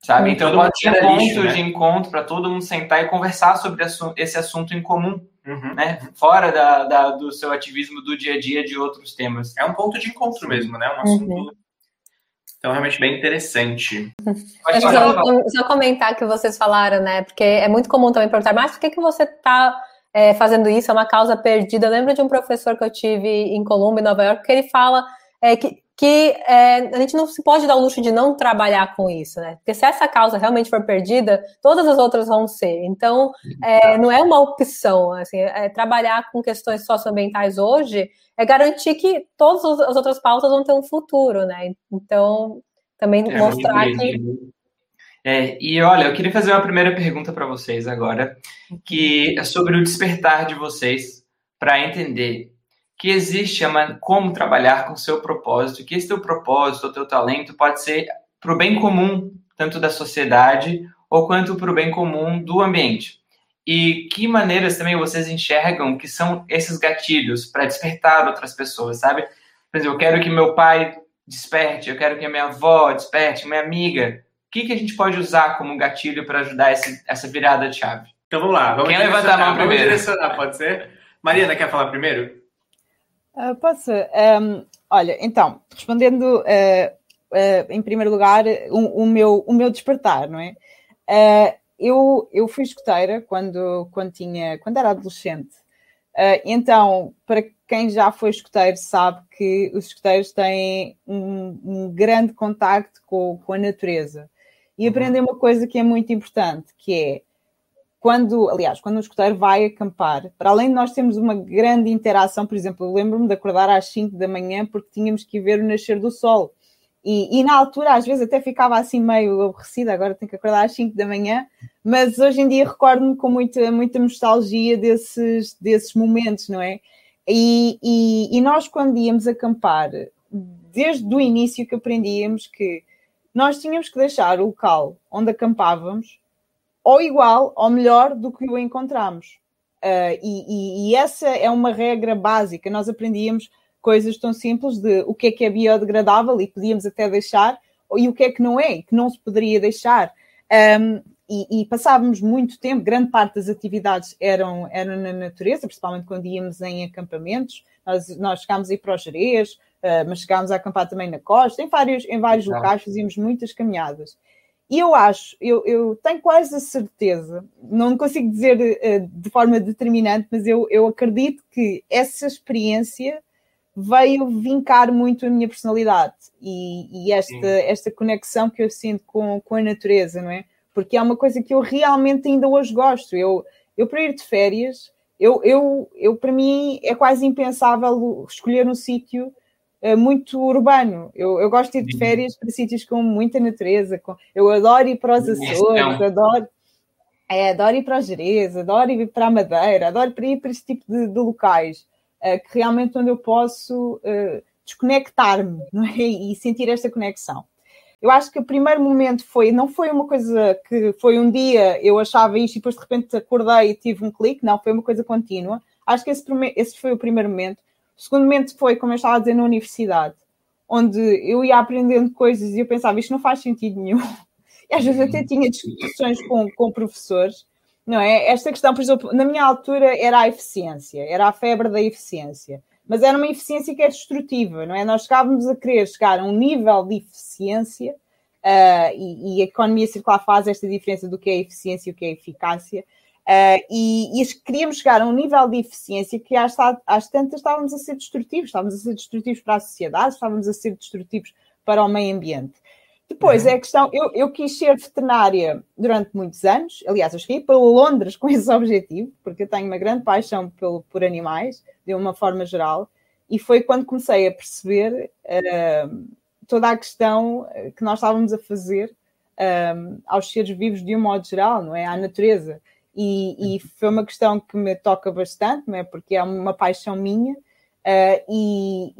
[SPEAKER 3] Sabe? Então
[SPEAKER 2] todo
[SPEAKER 3] pode
[SPEAKER 2] mundo
[SPEAKER 3] ser um
[SPEAKER 2] tira
[SPEAKER 3] ponto
[SPEAKER 2] lixo, né?
[SPEAKER 3] de encontro para todo mundo sentar e conversar sobre esse assunto em comum,
[SPEAKER 2] Uhum.
[SPEAKER 3] né? Fora da, da- do seu ativismo do dia a dia de outros temas.
[SPEAKER 2] É um ponto de encontro mesmo, né? Um assunto. Então, realmente bem interessante.
[SPEAKER 3] Pode falar,
[SPEAKER 1] só, só comentar que vocês falaram, né? Porque é muito comum também perguntar, mas por que, que você está fazendo isso? É uma causa perdida. Eu lembro de um professor que eu tive em Colômbia, em Nova York, que ele fala é, que, que é, a gente não se pode dar o luxo de não trabalhar com isso, né? Porque se essa causa realmente for perdida, todas as outras vão ser. Então, é, não é uma opção. Assim, é, trabalhar com questões socioambientais hoje é garantir que todas as outras pautas vão ter um futuro, né? Então, também
[SPEAKER 3] É,
[SPEAKER 1] mostrar que.
[SPEAKER 3] É, e olha, eu queria fazer uma primeira pergunta para vocês agora, que é sobre o despertar de vocês para entender que existe como trabalhar com o seu propósito, que esse teu propósito, o teu talento pode ser para o bem comum, tanto da sociedade ou quanto para o bem comum do ambiente. E que maneiras também vocês enxergam que são esses gatilhos para despertar outras pessoas, sabe? Por exemplo, eu quero que meu pai desperte, eu quero que a minha avó desperte, minha amiga. O que, que a gente pode usar como gatilho para ajudar esse, essa virada de chave?
[SPEAKER 2] Então vamos lá. Vamos
[SPEAKER 3] Quem levanta a mão
[SPEAKER 2] direcionar, vamos
[SPEAKER 3] primeiro?
[SPEAKER 2] direcionar, pode ser? Mariana, quer falar primeiro?
[SPEAKER 4] Ah, posso? Um, olha, então, respondendo uh, uh, em primeiro lugar o, o, meu, o meu despertar, não é? Eu, eu fui escoteira quando, quando, tinha, quando era adolescente. então, para quem já foi escoteiro sabe que os escoteiros têm um, um grande contacto com, com a natureza. E aprendem uma coisa que é muito importante, que é quando, aliás, quando um escoteiro vai acampar, para além de nós termos uma grande interação, por exemplo, lembro-me de acordar às 5 da manhã porque tínhamos que ir ver o nascer do sol. E, e, na altura, às vezes, até ficava assim meio aborrecida, agora tenho que acordar às 5 da manhã, mas hoje em dia recordo-me com muita, muita nostalgia desses, desses momentos, não é? E, e, e nós, quando íamos acampar, desde o início que aprendíamos que nós tínhamos que deixar o local onde acampávamos ou igual ou melhor do que o encontramos. Uh, e, e, e, essa é uma regra básica. Nós aprendíamos coisas tão simples de o que é que é biodegradável e podíamos até deixar, e o que é que não é, que não se poderia deixar. Um, e, e, passávamos muito tempo, grande parte das atividades eram, eram na natureza, principalmente quando íamos em acampamentos. Nós, nós chegámos a ir para os Jerez, uh, mas chegámos a acampar também na costa, em vários, em vários locais fazíamos muitas caminhadas. E eu acho, eu, eu, tenho quase a certeza, não consigo dizer uh, de forma determinante, mas eu, eu acredito que essa experiência veio vincar muito a minha personalidade e, e esta, esta conexão que eu sinto com, com a natureza, não é? Porque é uma coisa que eu realmente ainda hoje gosto. Eu, eu para ir de férias, eu, eu, eu para mim é quase impensável escolher um sítio muito urbano. Eu, eu gosto de ir de férias para sítios com muita natureza. Com, eu adoro ir para os Açores, adoro, é, adoro ir para os Jerez, adoro ir para a Madeira, adoro ir para esse tipo de, de locais. Uh, que realmente onde eu posso uh, desconectar-me é? e sentir esta conexão. Eu acho que o primeiro momento foi, não foi uma coisa que foi um dia eu achava isto e depois de repente acordei e tive um clique, não, foi uma coisa contínua. Acho que esse, esse foi o primeiro momento. O segundo momento foi, como eu estava a dizer, na universidade, onde eu ia aprendendo coisas e eu pensava, isto não faz sentido nenhum. E às vezes até tinha discussões com, com professores não é? Esta questão, por exemplo, na minha altura era a eficiência, era a febre da eficiência, mas era uma eficiência que é destrutiva, não é? Nós chegávamos a querer chegar a um nível de eficiência uh, e, e, a economia circular faz esta diferença do que é eficiência e o que é eficácia. Uh, e, e, queríamos chegar a um nível de eficiência que às, às tantas estávamos a ser destrutivos, estávamos a ser destrutivos para a sociedade, estávamos a ser destrutivos para o meio ambiente. Depois é a questão, eu, eu quis ser veterinária durante muitos anos, aliás, eu cheguei para Londres com esse objetivo, porque eu tenho uma grande paixão pelo, por animais, de uma forma geral, e foi quando comecei a perceber uh, toda a questão que nós estávamos a fazer uh, aos seres vivos de um modo geral, não é? À natureza. E, e, foi uma questão que me toca bastante, não é? Porque é uma paixão minha. Uh, e,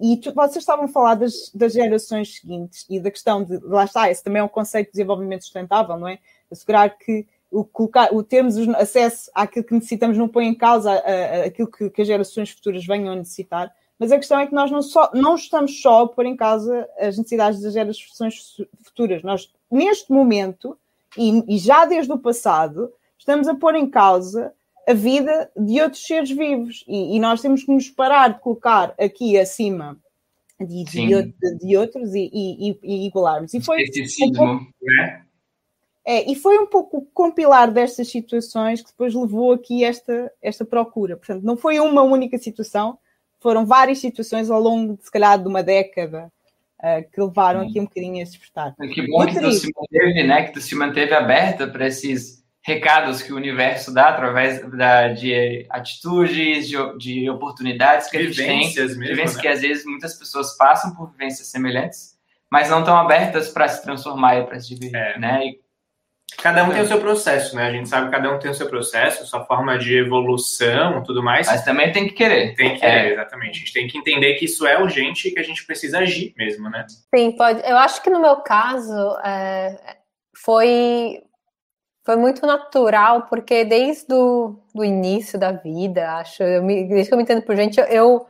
[SPEAKER 4] e, e vocês estavam a falar das, das, gerações seguintes e da questão de, lá está, esse também é um conceito de desenvolvimento sustentável, não é? Assegurar que o, colocar, o termos acesso àquilo que necessitamos não põe em causa aquilo que, que, as gerações futuras venham a necessitar, mas a questão é que nós não, só, não estamos só a pôr em causa as necessidades das gerações futuras. Nós, neste momento, e, e já desde o passado, estamos a pôr em causa a vida de outros seres vivos e, e, nós temos que nos parar de colocar aqui acima de, de, de outros e, e, e, igualarmos. E foi um pouco, né? é, e foi um pouco o compilar destas situações que depois levou aqui esta, esta procura. Portanto, não foi uma única situação, foram várias situações ao longo, de, se calhar, de uma década. Uh, que levaram aqui um bocadinho a despertar.
[SPEAKER 3] Que bom que tu se manteve, né? Que tu se manteve aberta para esses recados que o universo dá através da, de atitudes, de, de oportunidades que vivências a gente tem, mesmo, vivências né? que às vezes muitas pessoas passam por vivências semelhantes, mas não estão abertas para se transformar e para se dividir, é. né? E,
[SPEAKER 2] cada um tem o seu processo, né? A gente sabe que cada um tem o seu processo, sua forma de evolução, tudo mais.
[SPEAKER 3] Mas também tem que querer.
[SPEAKER 2] Tem que querer, é. exatamente. A gente tem que entender que isso é urgente e que a gente precisa agir mesmo, né?
[SPEAKER 1] Sim, pode. Eu acho que no meu caso é, foi foi muito natural, porque desde o do início da vida, acho, eu me, desde que eu me entendo por gente, eu, eu,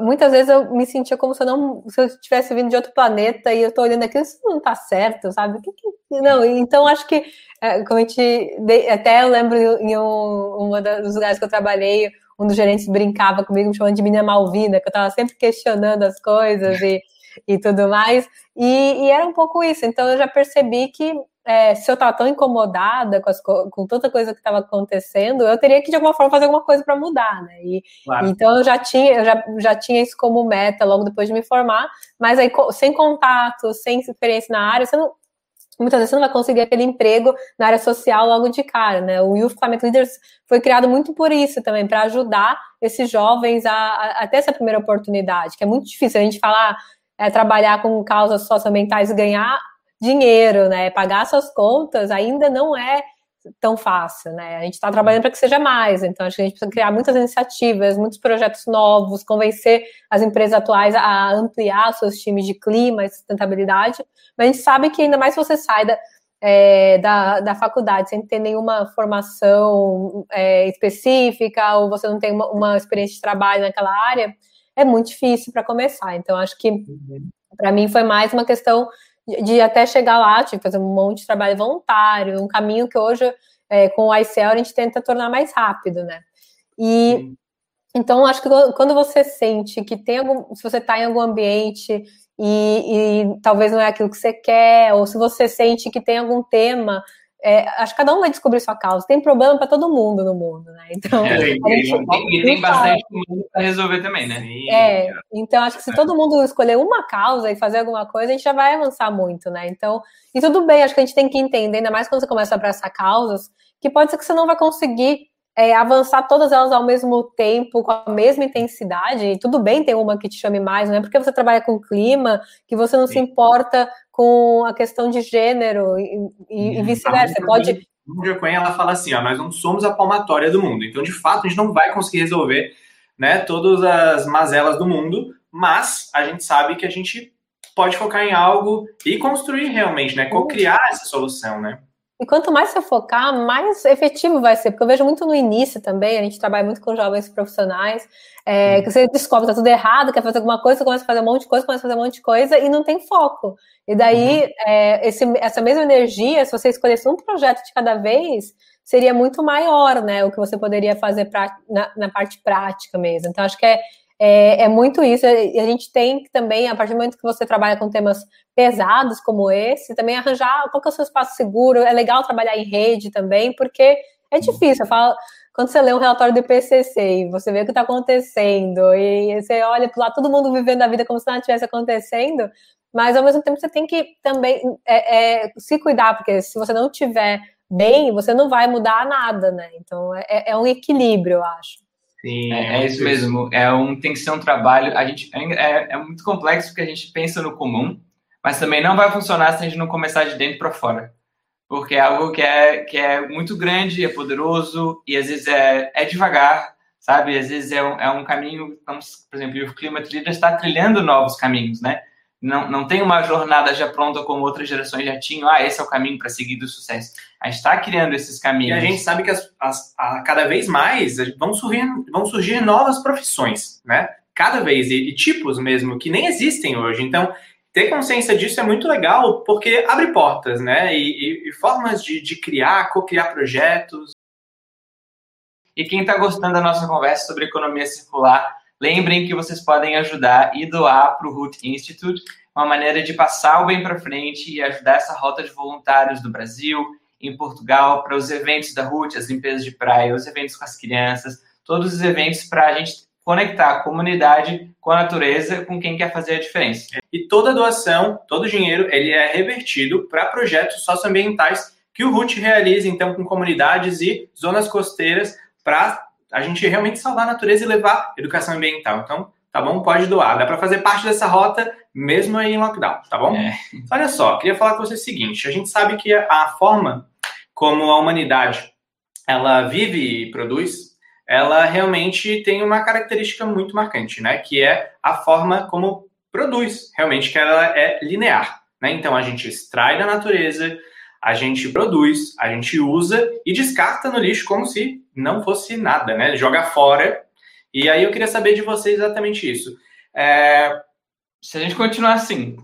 [SPEAKER 1] muitas vezes eu me sentia como se eu não se eu tivesse vindo de outro planeta e eu tô olhando aqui, isso não tá certo, sabe? Que, que, não, então acho que é, como a gente até eu lembro em um, um dos lugares que eu trabalhei, um dos gerentes brincava comigo, me chamando de menina malvina, que eu tava sempre questionando as coisas e, e tudo mais. E, e era um pouco isso. Então eu já percebi que é, se eu estava tão incomodada com, as, com tanta coisa que estava acontecendo, eu teria que de alguma forma fazer alguma coisa para mudar, né? E, claro. Então eu já tinha, eu já, já tinha isso como meta logo depois de me formar, mas aí sem contato, sem experiência na área, você não, muitas vezes você não vai conseguir aquele emprego na área social logo de cara, né? O Youth Climate Leaders foi criado muito por isso também, para ajudar esses jovens a, a, a, ter essa primeira oportunidade, que é muito difícil a gente falar, é, trabalhar com causas socioambientais e ganhar dinheiro, né? Pagar suas contas ainda não é tão fácil, né? A gente está trabalhando para que seja mais, então acho que a gente precisa criar muitas iniciativas, muitos projetos novos, convencer as empresas atuais a ampliar seus times de clima e sustentabilidade. Mas a gente sabe que ainda mais se você sai da, é, da, da faculdade sem ter nenhuma formação é, específica ou você não tem uma, uma, experiência de trabalho naquela área, é muito difícil para começar. Então acho que uhum. para mim foi mais uma questão de até chegar lá, tipo, fazer um monte de trabalho voluntário, um caminho que hoje, é, com o ICL, a gente tenta tornar mais rápido, né? E então, acho que quando você sente que tem algum, se você está em algum ambiente e, e, talvez não é aquilo que você quer, ou se você sente que tem algum tema é, acho que cada um vai descobrir sua causa. Tem problema para todo mundo no mundo, né?
[SPEAKER 3] Então, é, e, e, tem bastante mundo para resolver também, né?
[SPEAKER 1] É, então acho que se todo mundo escolher uma causa e fazer alguma coisa, a gente já vai avançar muito, né? Então, e tudo bem, acho que a gente tem que entender, ainda mais quando você começa a abraçar causas, que pode ser que você não vai conseguir é, avançar todas elas ao mesmo tempo, com a mesma intensidade. E tudo bem ter uma que te chame mais, não é porque você trabalha com clima que você não Sim. se importa com a questão de gênero e, e, e vice-versa. Você pode.
[SPEAKER 2] O Joaquim, ela fala assim, ó, nós não somos a palmatória do mundo. Então, de fato, a gente não vai conseguir resolver né, todas as mazelas do mundo, mas a gente sabe que a gente pode focar em algo e construir realmente, né? Co-criar essa solução, né?
[SPEAKER 1] E quanto mais você focar, mais efetivo vai ser, porque eu vejo muito no início também, a gente trabalha muito com jovens profissionais, é, que você descobre que tá tudo errado, quer fazer alguma coisa, começa a fazer um monte de coisa, começa a fazer um monte de coisa e não tem foco. E daí, uhum. é, esse, essa mesma energia, se você escolhesse um projeto de cada vez, seria muito maior, né? O que você poderia fazer pra, na, na parte prática mesmo. Então, acho que é, é, é, muito isso. E a gente tem que também, a partir do momento que você trabalha com temas pesados como esse, também arranjar qual que é o seu espaço seguro. É legal trabalhar em rede também, porque é difícil. Eu falo, quando você lê um relatório do IPCC e você vê o que está acontecendo, e você olha para lá, todo mundo vivendo a vida como se nada estivesse acontecendo, mas ao mesmo tempo você tem que também é, é, se cuidar, porque se você não tiver bem, você não vai mudar nada, né? Então é, é um equilíbrio, eu acho.
[SPEAKER 3] Sim, é, é isso mesmo. É um, tem que ser um trabalho. A gente é, é, é, muito complexo porque a gente pensa no comum, mas também não vai funcionar se a gente não começar de dentro para fora, porque é algo que é que é muito grande, é poderoso e às vezes é, é devagar, sabe? Às vezes é um, é um caminho, por exemplo, o Clima Trilha está trilhando novos caminhos, né? Não, não tem uma jornada já pronta como outras gerações já tinham, ah, esse é o caminho para seguir do sucesso. A gente está criando esses caminhos.
[SPEAKER 2] E a gente sabe que as, as, a, cada vez mais vão surgir, vão surgir novas profissões, né? Cada vez, e, e tipos mesmo, que nem existem hoje. Então, ter consciência disso é muito legal, porque abre portas, né? E, e, e formas de, de criar, co-criar projetos.
[SPEAKER 3] E quem está gostando da nossa conversa sobre economia circular, lembrem que vocês podem ajudar e doar para o Root Institute, uma maneira de passar o bem para frente e ajudar essa rota de voluntários do Brasil, em Portugal, para os eventos da Root, as limpezas de praia, os eventos com as crianças, todos os eventos para a gente conectar a comunidade com a natureza, com quem quer fazer a diferença.
[SPEAKER 2] E toda doação, todo o dinheiro, ele é revertido para projetos socioambientais que o RUT realiza, então, com comunidades e zonas costeiras para a gente realmente salvar a natureza e levar educação ambiental. Então, tá bom? Pode doar. Dá para fazer parte dessa rota mesmo aí em lockdown, tá bom? É. Olha só, queria falar com você o seguinte: a gente sabe que a forma como a humanidade ela vive e produz, ela realmente tem uma característica muito marcante, né? Que é a forma como produz, realmente, que ela é linear. Né? Então a gente extrai da natureza, a gente produz, a gente usa e descarta no lixo como se não fosse nada, né? Joga fora. E aí eu queria saber de vocês exatamente isso. É...
[SPEAKER 3] Se a gente continuar assim,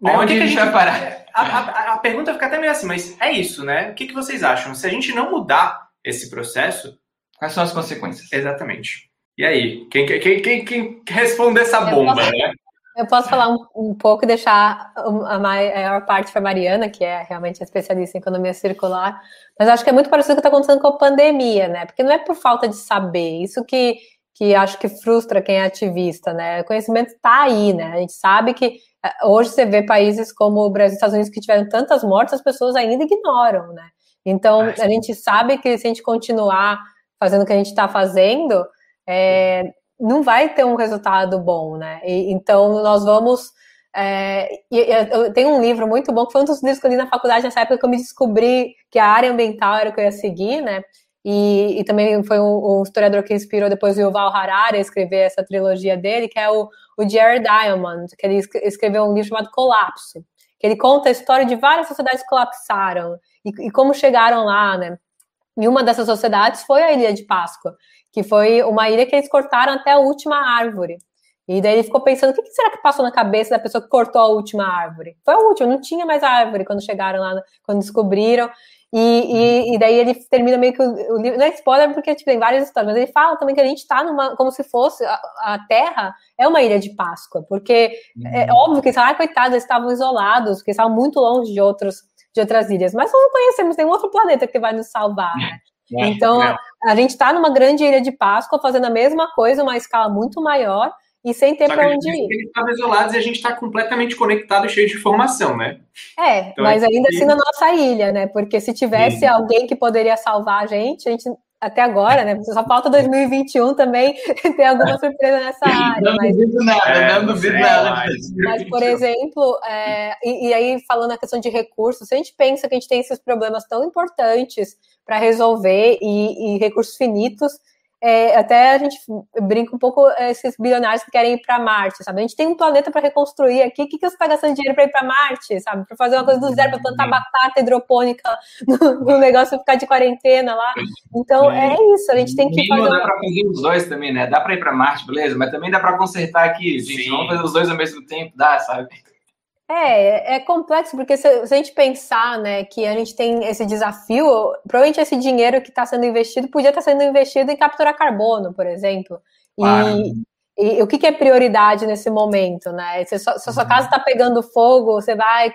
[SPEAKER 3] né? onde que a gente vai parar?
[SPEAKER 2] A, a, a, pergunta fica até meio assim, mas é isso, né? O que, que vocês acham? Se a gente não mudar esse processo.
[SPEAKER 3] Quais são as consequências?
[SPEAKER 2] Exatamente. E aí? Quem, quem, quem, quem responde essa bomba,
[SPEAKER 1] posso,
[SPEAKER 2] né?
[SPEAKER 1] Eu posso falar um, um pouco e deixar a maior parte para a Mariana, que é realmente especialista em economia circular. Mas acho que é muito parecido com o que está acontecendo com a pandemia, né? Porque não é por falta de saber. Isso que, que acho que frustra quem é ativista, né? O conhecimento está aí, né? A gente sabe que eh, hoje você vê países como o Brasil e os Estados Unidos que tiveram tantas mortes, as pessoas ainda ignoram, né? Então, ah, a gente sabe que se a gente continuar fazendo o que a gente está fazendo, é, não vai ter um resultado bom, né? E, então, nós vamos. É, eu tenho um livro muito bom, que foi um dos livros que eu li na faculdade nessa época que eu me descobri que a área ambiental era o que eu ia seguir, né? E, e também foi um, um, historiador que inspirou depois o Yuval Harari a escrever essa trilogia dele, que é o, o Jared Diamond, que ele escreveu um livro chamado Colapso, que ele conta a história de várias sociedades que colapsaram e, e como chegaram lá, né? E uma dessas sociedades foi a Ilha de Páscoa, que foi uma ilha que eles cortaram até a última árvore. E daí ele ficou pensando, o que será que passou na cabeça da pessoa que cortou a última árvore? Foi a última, não tinha mais árvore quando chegaram lá, quando descobriram. E, e, e daí ele termina meio que o, livro, não é spoiler porque tipo, tem várias histórias, mas ele fala também que a gente está numa, como se fosse, a, a, Terra é uma ilha de Páscoa, porque uhum. é óbvio que, ah, coitados, eles estavam isolados, porque estavam muito longe de outros de outras ilhas, mas nós não conhecemos nenhum outro planeta que vai nos salvar, né? É, então, é. a gente está numa grande ilha de Páscoa fazendo a mesma coisa, uma escala muito maior e sem ter para onde ir.
[SPEAKER 2] Eles estão isolados e a gente está completamente conectado cheio de informação, né?
[SPEAKER 1] É, então, mas ainda assim na nossa ilha, né? Porque se tivesse Sim. alguém que poderia salvar a gente, a gente até agora, né? Só falta 2021 também ter alguma surpresa nessa área.
[SPEAKER 3] Não mas... duvido nada, é, não duvido nada.
[SPEAKER 1] Mas, por exemplo, é, e, e, aí falando na questão de recursos, se a gente pensa que a gente tem esses problemas tão importantes para resolver e, e recursos finitos, é, até a gente brinca um pouco é, esses bilionários que querem ir para Marte, sabe? A gente tem um planeta para reconstruir aqui, o que, que você está gastando dinheiro para ir para Marte, sabe? Para fazer uma coisa do zero, para plantar batata hidropônica no, no, negócio ficar de quarentena lá. Então é, é isso, a gente tem que
[SPEAKER 3] fazer. Dá para fazer os dois também, né? Dá para ir para Marte, beleza? Mas também dá para consertar aqui, gente. Sim. Vamos fazer os dois ao mesmo tempo, dá, sabe?
[SPEAKER 1] É, é complexo, porque se, a gente pensar né, que a gente tem esse desafio, provavelmente esse dinheiro que está sendo investido podia estar tá sendo investido em capturar carbono, por exemplo. E, claro. e, o que, que, é prioridade nesse momento, né? Se, se a sua uhum. casa está pegando fogo, você vai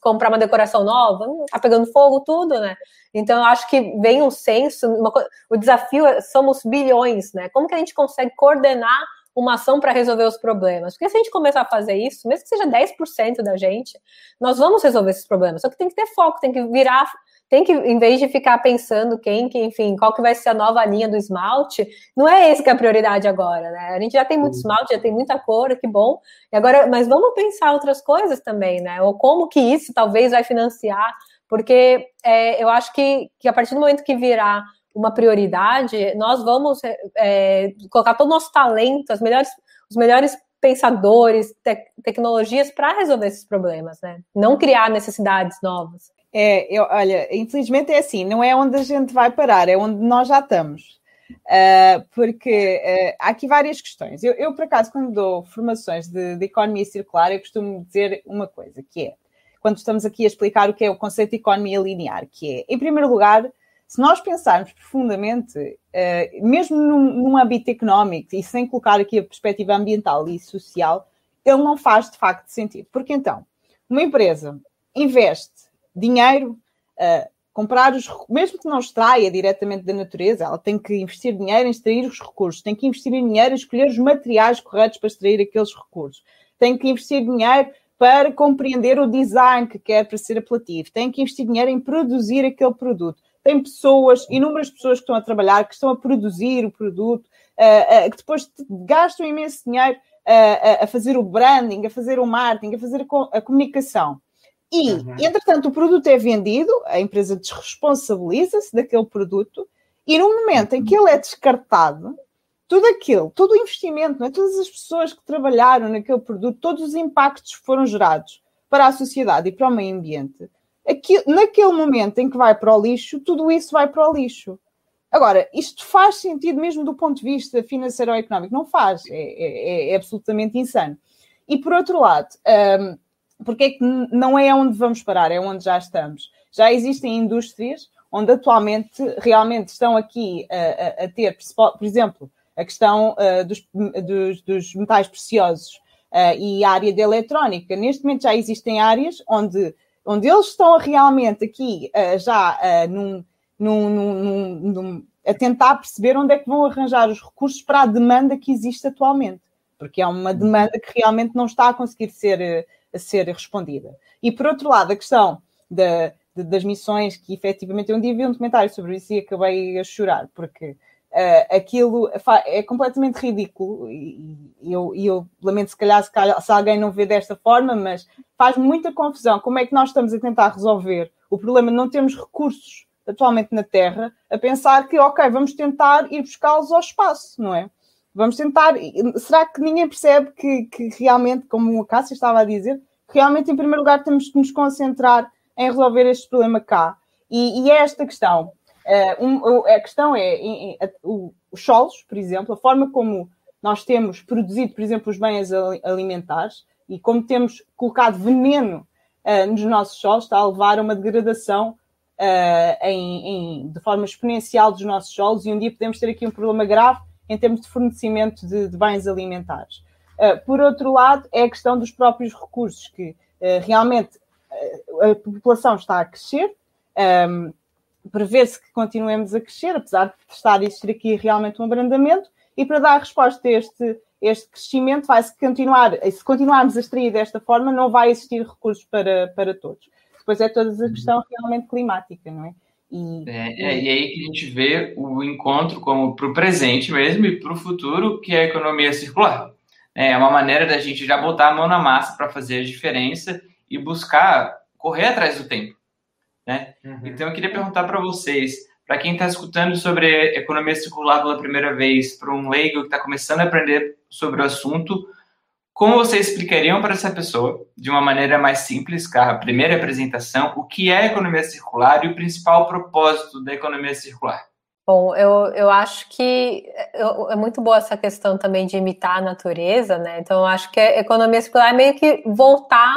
[SPEAKER 1] comprar uma decoração nova? Está pegando fogo tudo, né? Então, eu acho que vem um senso, uma, o desafio é, somos bilhões, né? Como que a gente consegue coordenar uma ação para resolver os problemas. Porque se a gente começar a fazer isso, mesmo que seja 10% da gente, nós vamos resolver esses problemas. Só que tem que ter foco, tem que virar, tem que, em vez de ficar pensando quem, que, enfim, qual que vai ser a nova linha do esmalte, não é esse que é a prioridade agora, né? A gente já tem muito esmalte, já tem muita cor, que bom. E agora, mas vamos pensar outras coisas também, né? Ou como que isso talvez vai financiar, porque é, eu acho que, que a partir do momento que virar uma prioridade, nós vamos é, colocar todo o nosso talento, as melhores, os melhores pensadores, te tecnologias para resolver esses problemas, né? Não criar necessidades novas.
[SPEAKER 4] É, eu, olha, infelizmente é assim, não é onde a gente vai parar, é onde nós já estamos. Uh, porque uh, há aqui várias questões. Eu, eu, por acaso, quando dou formações de, de, economia circular, eu costumo dizer uma coisa, que é, quando estamos aqui a explicar o que é o conceito de economia linear, que é, em primeiro lugar, se nós pensarmos profundamente, uh, mesmo num, num âmbito económico, e sem colocar aqui a perspectiva ambiental e social, ele não faz de facto sentido. Porque então, uma empresa investe dinheiro, uh, comprar os mesmo que não extraia diretamente da natureza, ela tem que investir dinheiro em extrair os recursos, tem que investir dinheiro em escolher os materiais corretos para extrair aqueles recursos, tem que investir dinheiro para compreender o design que quer para ser apelativo, tem que investir dinheiro em produzir aquele produto. Tem pessoas, inúmeras pessoas que estão a trabalhar, que estão a produzir o produto, uh, uh, que depois gastam imenso dinheiro uh, a fazer o branding, a fazer o marketing, a fazer a, a comunicação. E, uhum. entretanto, o produto é vendido, a empresa desresponsabiliza-se daquele produto, e no momento em que ele é descartado, tudo aquilo, todo o investimento, é? todas as pessoas que trabalharam naquele produto, todos os impactos que foram gerados para a sociedade e para o meio ambiente, aquilo, naquele momento em que vai para o lixo, tudo isso vai para o lixo. Agora, isto faz sentido mesmo do ponto de vista financeiro ou económico? Não faz, é, é, é absolutamente insano. E por outro lado, um, porque é que não é onde vamos parar, é onde já estamos. Já existem indústrias onde atualmente realmente estão aqui a, a, a ter, por exemplo, a questão uh, dos, dos, dos, metais preciosos uh, e a área da eletrónica. Neste momento já existem áreas onde, onde eles estão realmente aqui uh, já num, num, num, num, a tentar perceber onde é que vão arranjar os recursos para a demanda que existe atualmente. Porque é uma demanda que realmente não está a conseguir ser a ser respondida. E por outro lado, a questão da, de, das missões, que efetivamente eu um dia vi um documentário sobre isso e acabei a chorar, porque uh, aquilo é completamente ridículo e, eu, eu lamento se calhar, se calhar se alguém não vê desta forma, mas faz muita confusão como é que nós estamos a tentar resolver o problema de não termos recursos atualmente na Terra, a pensar que, ok, vamos tentar ir buscá-los ao espaço, não é? Vamos tentar. Será que ninguém percebe que, que realmente, como o Cássio estava a dizer, realmente, em primeiro lugar, temos que nos concentrar em resolver este problema cá? E, e é esta questão. Uh, um, a questão é em, em, o, os solos, por exemplo, a forma como nós temos produzido, por exemplo, os bens alimentares e como temos colocado veneno uh, nos nossos solos, está a levar a uma degradação uh, em, em, de forma exponencial dos nossos solos e um dia podemos ter aqui um problema grave em termos de fornecimento de, de bens alimentares. Uh, por outro lado, é a questão dos próprios recursos, que realmente a população está a crescer, um, prevê-se que continuemos a crescer, apesar de estar a existir aqui realmente um abrandamento, e para dar resposta a este, este crescimento, vai-se continuar, se continuarmos a extrair desta forma, não vai existir recursos para, para todos. Depois é toda a questão realmente climática, não é?
[SPEAKER 3] E, é, é, e aí que a gente vê o encontro como para o presente mesmo e para o futuro, que é a economia circular. É uma maneira da gente já botar a mão na massa para fazer a diferença e buscar correr atrás do tempo. Né? Uhum. Então, eu queria perguntar para vocês, para quem está escutando sobre economia circular pela primeira vez, para um leigo que está começando a aprender sobre o assunto, como vocês explicariam para essa pessoa, de uma maneira mais simples, com a primeira apresentação, o que é economia circular e o principal propósito da economia circular?
[SPEAKER 1] Bom, eu, eu acho que é muito boa essa questão também de imitar a natureza, né? Então, eu acho que a economia circular é meio que voltar,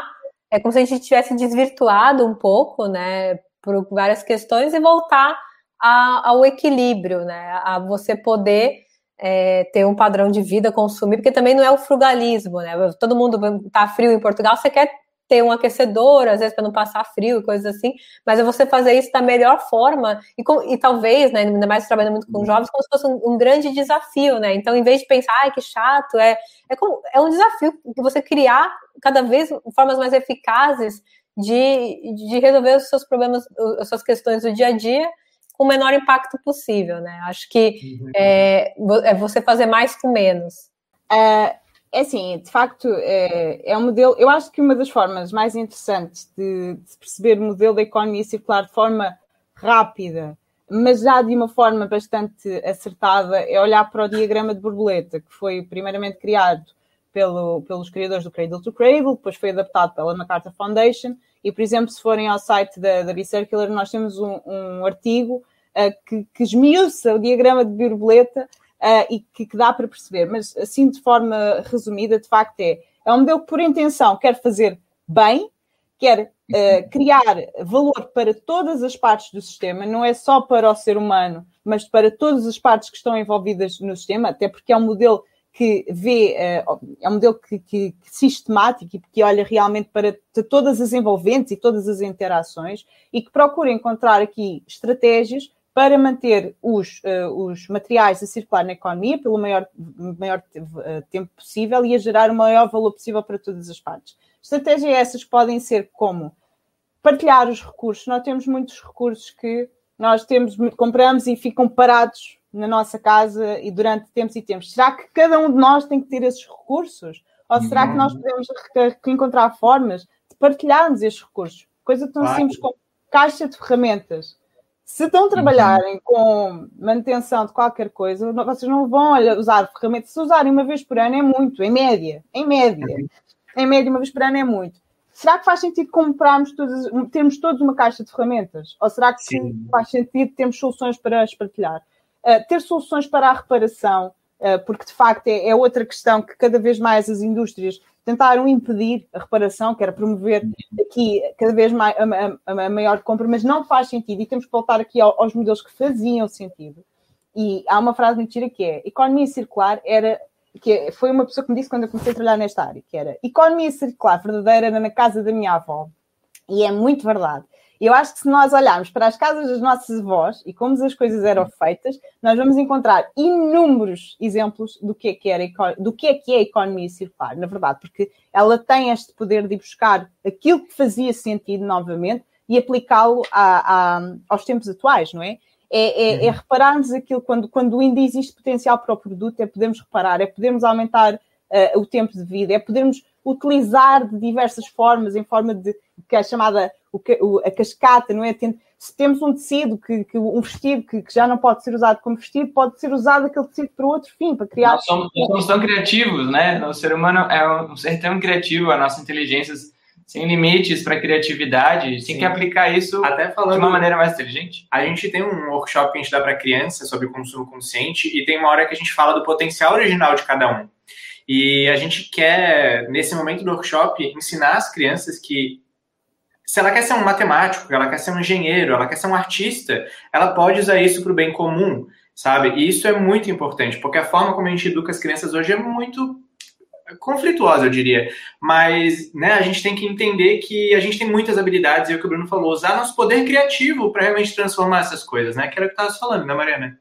[SPEAKER 1] é como se a gente tivesse desvirtuado um pouco, né, por várias questões e voltar a, ao equilíbrio, né? A você poder é, ter um padrão de vida, consumir, porque também não é o frugalismo, né? Todo mundo tá frio em Portugal, você quer ter um aquecedor, às vezes para não passar frio e coisas assim, mas é você fazer isso da melhor forma e, com, e talvez, né, ainda mais trabalhando muito com uhum. jovens, como se fosse um, um, grande desafio, né? Então, em vez de pensar, ai, que chato, é, é, como, é um desafio que você criar cada vez formas mais eficazes de, de resolver os seus problemas, as suas questões do dia a dia com o menor impacto possível, né? Acho que uhum. é, é você fazer mais com menos.
[SPEAKER 4] É, é assim, de facto, é, é um modelo. Eu acho que uma das formas mais interessantes de, de perceber o modelo da economia circular de forma rápida, mas já de uma forma bastante acertada, é olhar para o diagrama de borboleta, que foi primeiramente criado pelo, pelos criadores do Cradle to Cradle, depois foi adaptado pela MacArthur Foundation, e, por exemplo, se forem ao site da, da Bicircular, nós temos um, um artigo uh, que, que esmiuça o diagrama de borboleta uh, e que, que, dá para perceber, mas assim de forma resumida, de facto é, é um modelo que por intenção quer fazer bem, quer uh, criar valor para todas as partes do sistema, não é só para o ser humano, mas para todas as partes que estão envolvidas no sistema, até porque é um modelo que vê, é um modelo que, que, que sistemático e que olha realmente para todas as envolventes e todas as interações e que procura encontrar aqui estratégias para manter os, uh, os materiais a circular na economia pelo maior, maior tempo possível e a gerar o maior valor possível para todas as partes. Estratégias essas podem ser como partilhar os recursos. Nós temos muitos recursos que nós temos, compramos e ficam parados na nossa casa e durante tempos e tempos. Será que cada um de nós tem que ter esses recursos? Ou será que nós podemos encontrar formas de partilharmos esses recursos? Coisa tão claro. simples como caixa de ferramentas. Se estão a trabalharem uhum. com manutenção de qualquer coisa, vocês não vão usar ferramentas. Se usarem uma vez por ano é muito, em média. Em média. Uhum. Em média, uma vez por ano é muito. Será que faz sentido comprarmos todas, termos todos uma caixa de ferramentas? Ou será que sim, faz sentido termos soluções para as partilhar? Uh, ter soluções para a reparação, uh, porque de facto é, é, outra questão que cada vez mais as indústrias tentaram impedir a reparação, que era promover aqui cada vez mais a, a, a maior compra, mas não faz sentido e temos que voltar aqui ao, aos modelos que faziam sentido. E há uma frase mentira que é: economia circular era que foi uma pessoa que me disse quando eu comecei a trabalhar nesta área, que era economia circular verdadeira era na casa da minha avó. E é muito verdade. Eu acho que se nós olharmos para as casas das nossas avós e como as coisas eram feitas, nós vamos encontrar inúmeros exemplos do que é que, era, do que, é, que é a economia circular, na verdade, porque ela tem este poder de buscar aquilo que fazia sentido novamente e aplicá-lo aos tempos atuais, não é? é, é, é uhum. repararmos aquilo quando, quando ainda existe potencial para o produto, é podermos reparar, é podermos aumentar uh, o tempo de vida, é podermos utilizar de diversas formas, em forma de que é chamada o, o, a cascata, não é? Se temos um tecido, que, que um vestido que, que, já não pode ser usado como vestido, pode ser usado aquele tecido para outro fim, para criar.
[SPEAKER 3] Nós somos, nós somos tão criativos, né? O ser humano é um ser tão criativo, a nossa inteligência sem limites para criatividade, tem que aplicar isso Até falando, de uma maneira mais inteligente.
[SPEAKER 2] A gente tem um workshop que a gente dá para criança sobre consumo consciente e tem uma hora que a gente fala do potencial original de cada um. E a gente quer, nesse momento do workshop, ensinar as crianças que se ela quer ser um matemático, ela quer ser um engenheiro, ela quer ser um artista, ela pode usar isso para o bem comum, sabe? E isso é muito importante, porque a forma como a gente educa as crianças hoje é muito conflituosa, eu diria. Mas né, a gente tem que entender que a gente tem muitas habilidades, e é o que o Bruno falou, usar nosso poder criativo para realmente transformar essas coisas, né? Que era o que estava falando, né, Mariana?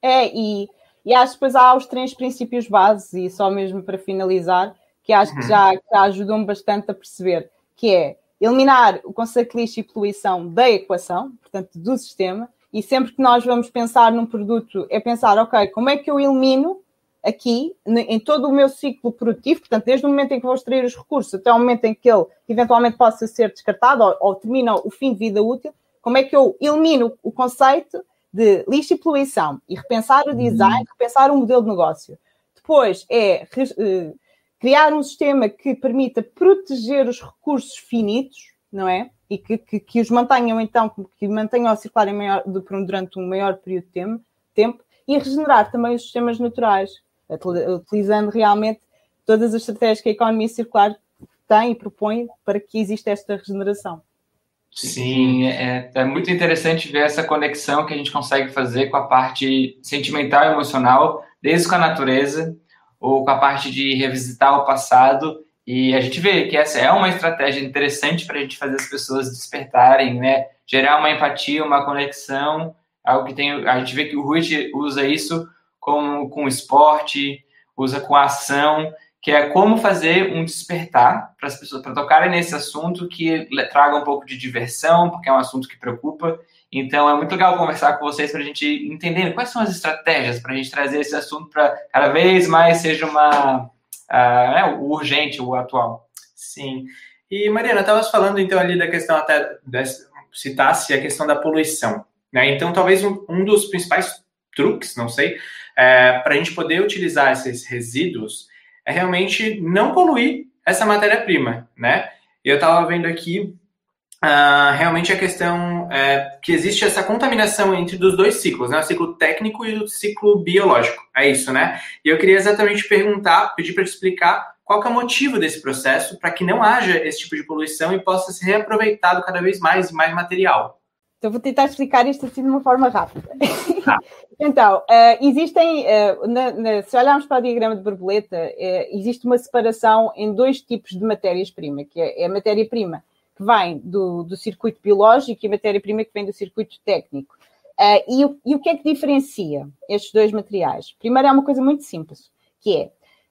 [SPEAKER 4] É, e, e acho que depois há os três princípios bases, e só mesmo para finalizar, que acho uhum. que já, já ajudam bastante a perceber, que é eliminar o conceito de lixo e poluição da equação, portanto, do sistema, e sempre que nós vamos pensar num produto, é pensar, ok, como é que eu elimino aqui, em todo o meu ciclo produtivo, portanto, desde o momento em que vou extrair os recursos até o momento em que ele eventualmente possa ser descartado ou, ou termina o fim de vida útil, como é que eu elimino o conceito de lixo e poluição e repensar o design, repensar o modelo de negócio. Depois é uh, criar um sistema que permita proteger os recursos finitos, não é? E que, que, que os mantenham, então, que mantenham a circular maior, durante um maior período de tempo, tempo e regenerar também os sistemas naturais utilizando realmente todas as estratégias que a economia circular tem e propõe para que exista esta regeneração.
[SPEAKER 3] Sim, é, é, muito interessante ver essa conexão que a gente consegue fazer com a parte sentimental e emocional, desde com a natureza, ou com a parte de revisitar o passado. E a gente vê que essa é uma estratégia interessante para a gente fazer as pessoas despertarem, né? Gerar uma empatia, uma conexão, algo que tem. A gente vê que o Rui usa isso como com esporte, usa com ação, que é como fazer um despertar para as pessoas, para tocarem nesse assunto que traga um pouco de diversão, porque é um assunto que preocupa. Então é muito legal conversar com vocês para a gente entender quais são as estratégias para a gente trazer esse assunto para cada vez mais seja uma uh, é, o urgente, o atual.
[SPEAKER 2] Sim. E Mariana, estavas falando então ali da questão até citasse a questão da poluição. Né? Então, talvez um, um dos principais truques, não sei, é, para a gente poder utilizar esses resíduos é realmente não poluir essa matéria-prima, né? Eu estava vendo aqui Uh, realmente a questão é que existe essa contaminação entre os dois ciclos, né? O ciclo técnico e o ciclo biológico. É isso, né? E eu queria exatamente perguntar, pedir para explicar qual é o motivo desse processo para que não haja esse tipo de poluição e possa ser reaproveitado cada vez mais e mais material.
[SPEAKER 4] Então vou tentar explicar isto assim de uma forma rápida. Ah. então, uh, existem, uh, na, na, se olharmos para o diagrama de borboleta, uh, existe uma separação em dois tipos de matérias-prima, que é, é a matéria-prima que vem do, do circuito biológico e a matéria-prima que vem do circuito técnico. E, e, o que é que diferencia estes dois materiais? Primeiro é uma coisa muito simples, que é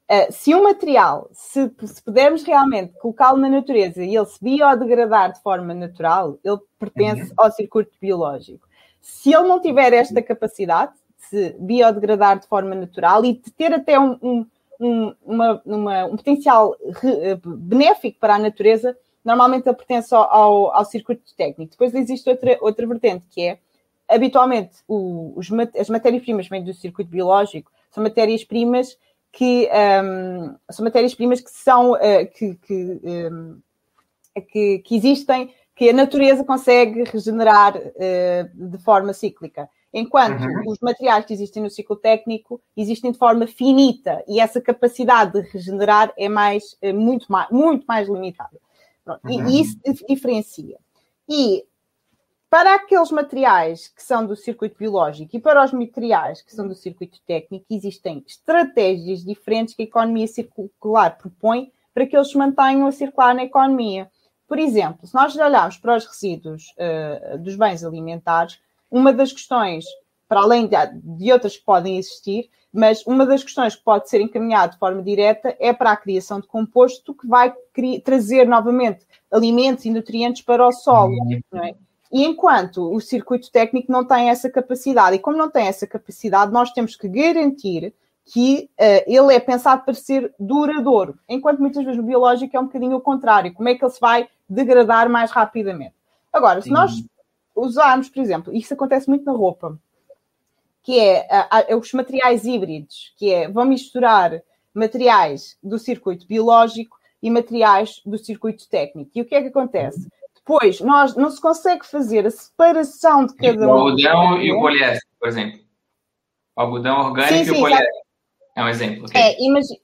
[SPEAKER 4] uh, se um material, se, se pudermos realmente colocá-lo na natureza e ele se biodegradar de forma natural, ele pertence uhum. ao circuito biológico. Se ele não tiver esta capacidade de se biodegradar de forma natural e de ter até um, um, um, uma, uma, um potencial re, eh, benéfico para a natureza, normalmente ele pertence ao, ao circuito técnico. Depois existe outra, outra vertente, que é, habitualmente, o, os, as matérias-primas vêm do circuito biológico, são matérias-primas que um, são matérias-primas que são uh, que, que, um, que, que, existem, que a natureza consegue regenerar uh, de forma cíclica. Enquanto uhum. os materiais que existem no ciclo técnico existem de forma finita e essa capacidade de regenerar é mais, é muito, mais, muito mais limitada. Uhum. E, isso diferencia. E para aqueles materiais que são do circuito biológico e para os materiais que são do circuito técnico, existem estratégias diferentes que a economia circular propõe para que eles se mantenham a circular na economia. Por exemplo, se nós olharmos para os resíduos uh, dos bens alimentares, uma das questões, para além de, de outras que podem existir, mas uma das questões que pode ser encaminhada de forma direta é para a criação de composto que vai trazer novamente alimentos e nutrientes para o solo. Não é? E enquanto o circuito técnico não tem essa capacidade, e como não tem essa capacidade, nós temos que garantir que uh, ele é pensado para ser duradouro, enquanto muitas vezes o biológico é um bocadinho o contrário, como é que ele se vai degradar mais rapidamente. Agora, se Sim. nós usarmos, por exemplo, isso acontece muito na roupa, que é a, os materiais híbridos, que é vão misturar materiais do circuito biológico e materiais do circuito técnico. E o que é que acontece? Depois, nós não se consegue fazer a separação de cada um.
[SPEAKER 3] O algodão e o poliéster, por exemplo. O algodão orgânico sim, sim, e o poliéster. É um exemplo. Okay?
[SPEAKER 4] É, imagina,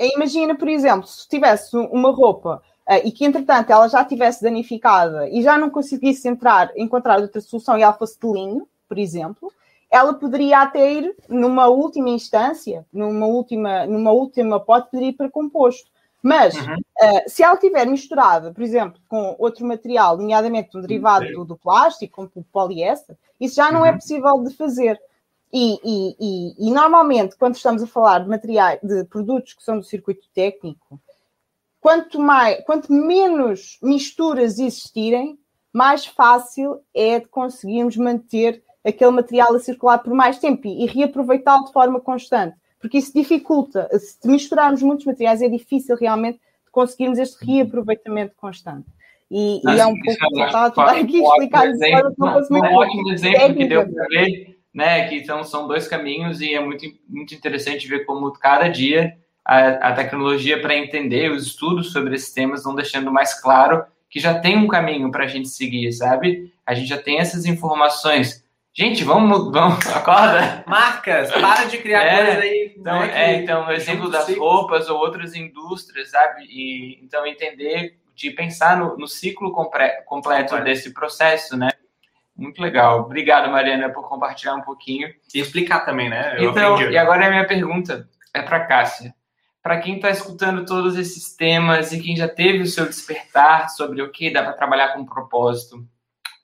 [SPEAKER 4] imagina, por exemplo, se tivesse uma roupa uh, e que, entretanto, ela já tivesse danificada e já não conseguisse entrar, encontrar outra solução e ela fosse de linho, por exemplo, ela poderia até ir, numa última instância, numa última, numa última pote, poderia ir para composto. Mas, uhum. uh, se ela tiver misturada, por exemplo, com outro material, nomeadamente um derivado do, do, plástico, como o poliéster, isso já não é uhum. é possível de fazer. E, e, e, e, normalmente, quando estamos a falar de materiais, de produtos que são do circuito técnico, quanto, mais, quanto menos misturas existirem, mais fácil é de conseguirmos manter aquele material a circular por mais tempo e, reaproveitá-lo de forma constante, porque isso dificulta. Se misturarmos muitos materiais, é difícil realmente conseguirmos este reaproveitamento constante. E, e é um pouco complicado aqui explicar não muito
[SPEAKER 3] Um ótimo exemplo técnica. que deu para ver, né, que são, são dois caminhos e é muito, muito interessante ver como cada dia a, a tecnologia para entender os estudos sobre esses temas vão deixando mais claro que já tem um caminho para a gente seguir, sabe? A gente já tem essas informações Gente, vamos, vamos, acorda.
[SPEAKER 2] Marcas, para de criar é, coisa aí.
[SPEAKER 3] Então, é, então, o exemplo das roupas ou outras indústrias, sabe? E, então, entender, de pensar no, no ciclo compre, completo desse processo, né? Muito legal. Obrigado, Mariana, por compartilhar um pouquinho.
[SPEAKER 2] E explicar também, né?
[SPEAKER 3] Eu então, aprendi. e agora a minha pergunta é para Cássia. Para quem está escutando todos esses temas e quem já teve o seu despertar sobre o que dá para trabalhar com propósito,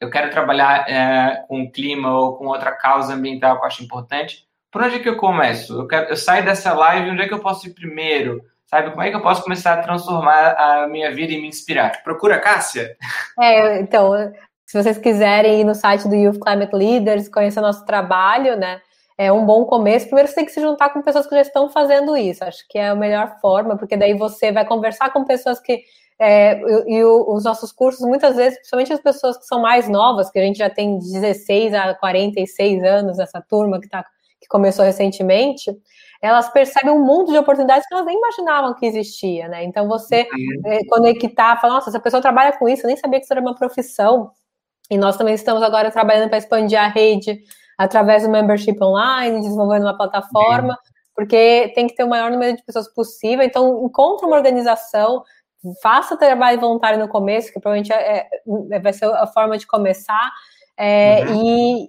[SPEAKER 3] eu quero trabalhar é, com o clima ou com outra causa ambiental que eu acho importante, por onde é que eu começo? Eu, quero, eu saio dessa live, onde é que eu posso ir primeiro? Sabe, como é que eu posso começar a transformar a minha vida e me inspirar?
[SPEAKER 2] Procura Cássia.
[SPEAKER 1] É, então, se vocês quiserem ir no site do Youth Climate Leaders, conhecer nosso trabalho, né? É um bom começo. Primeiro você tem que se juntar com pessoas que já estão fazendo isso. Acho que é a melhor forma, porque daí você vai conversar com pessoas que É, e, e o, os nossos cursos, muitas vezes, principalmente as pessoas que são mais novas, que a gente já tem 16 a 46 anos, essa turma que, tá, que começou recentemente, elas percebem um mundo de oportunidades que elas nem imaginavam que existia, né? Então você uhum. é, conectar, falar, nossa, essa pessoa trabalha com isso, eu nem sabia que isso era uma profissão. E nós também estamos agora trabalhando para expandir a rede através do membership online, desenvolvendo uma plataforma, uhum. porque tem que ter o maior número de pessoas possível. Então, encontre uma organização, faça trabalho voluntário no começo, que provavelmente é, é, vai ser a forma de começar. É, uhum. e,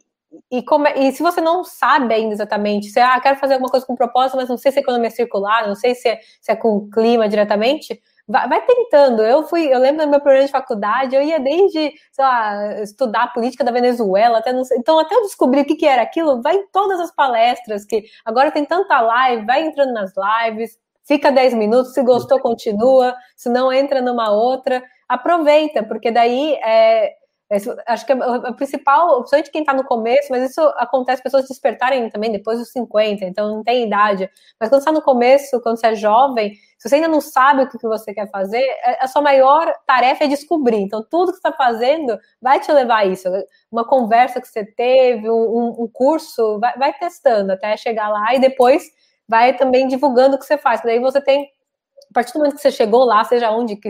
[SPEAKER 1] e, como, e, se você não sabe ainda exatamente, se ah, quero fazer alguma coisa com propósito, mas não sei se é economia circular, não sei se é, se é com clima diretamente, vai, vai, tentando. Eu fui, eu lembro do meu programa de faculdade, eu ia desde, sei lá, estudar a política da Venezuela, até não sei, então até eu descobrir o que, que era aquilo, vai em todas as palestras, que agora tem tanta live, vai entrando nas lives, fica 10 minutos, se gostou, continua, se não entra numa outra, aproveita, porque daí é, Acho que a, principal, principalmente quem está no começo, mas isso acontece pessoas despertarem também depois dos 50, então não tem idade. Mas quando está no começo, quando você é jovem, se você ainda não sabe o que, que você quer fazer, é, a sua maior tarefa é descobrir. Então, tudo que você está fazendo vai te levar a isso. Uma conversa que você teve, um, um curso, vai, vai testando até chegar lá e depois vai também divulgando o que você faz. Daí você tem a partir do momento que você chegou lá, seja onde que,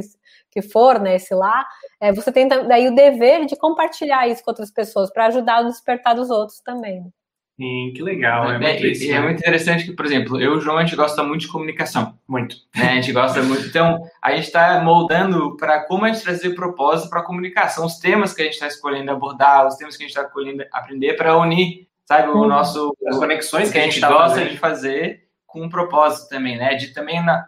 [SPEAKER 1] que for, né, esse lá, é, você tem daí o dever de compartilhar isso com outras pessoas para ajudar a despertar dos outros também.
[SPEAKER 2] Sim, que legal.
[SPEAKER 3] É, é, muito, isso, é né? muito interessante que, por exemplo, eu e o João, a gente gosta muito de comunicação. Muito. Né? A gente gosta muito. Então, a gente está moldando para como a gente trazer propósito para a comunicação, os temas que a gente está escolhendo abordar, os temas que a gente está escolhendo aprender para unir, sabe, o uhum. nosso.
[SPEAKER 2] As conexões que, que a gente,
[SPEAKER 3] gente tá gosta fazendo. de fazer com um propósito também, né? De também na,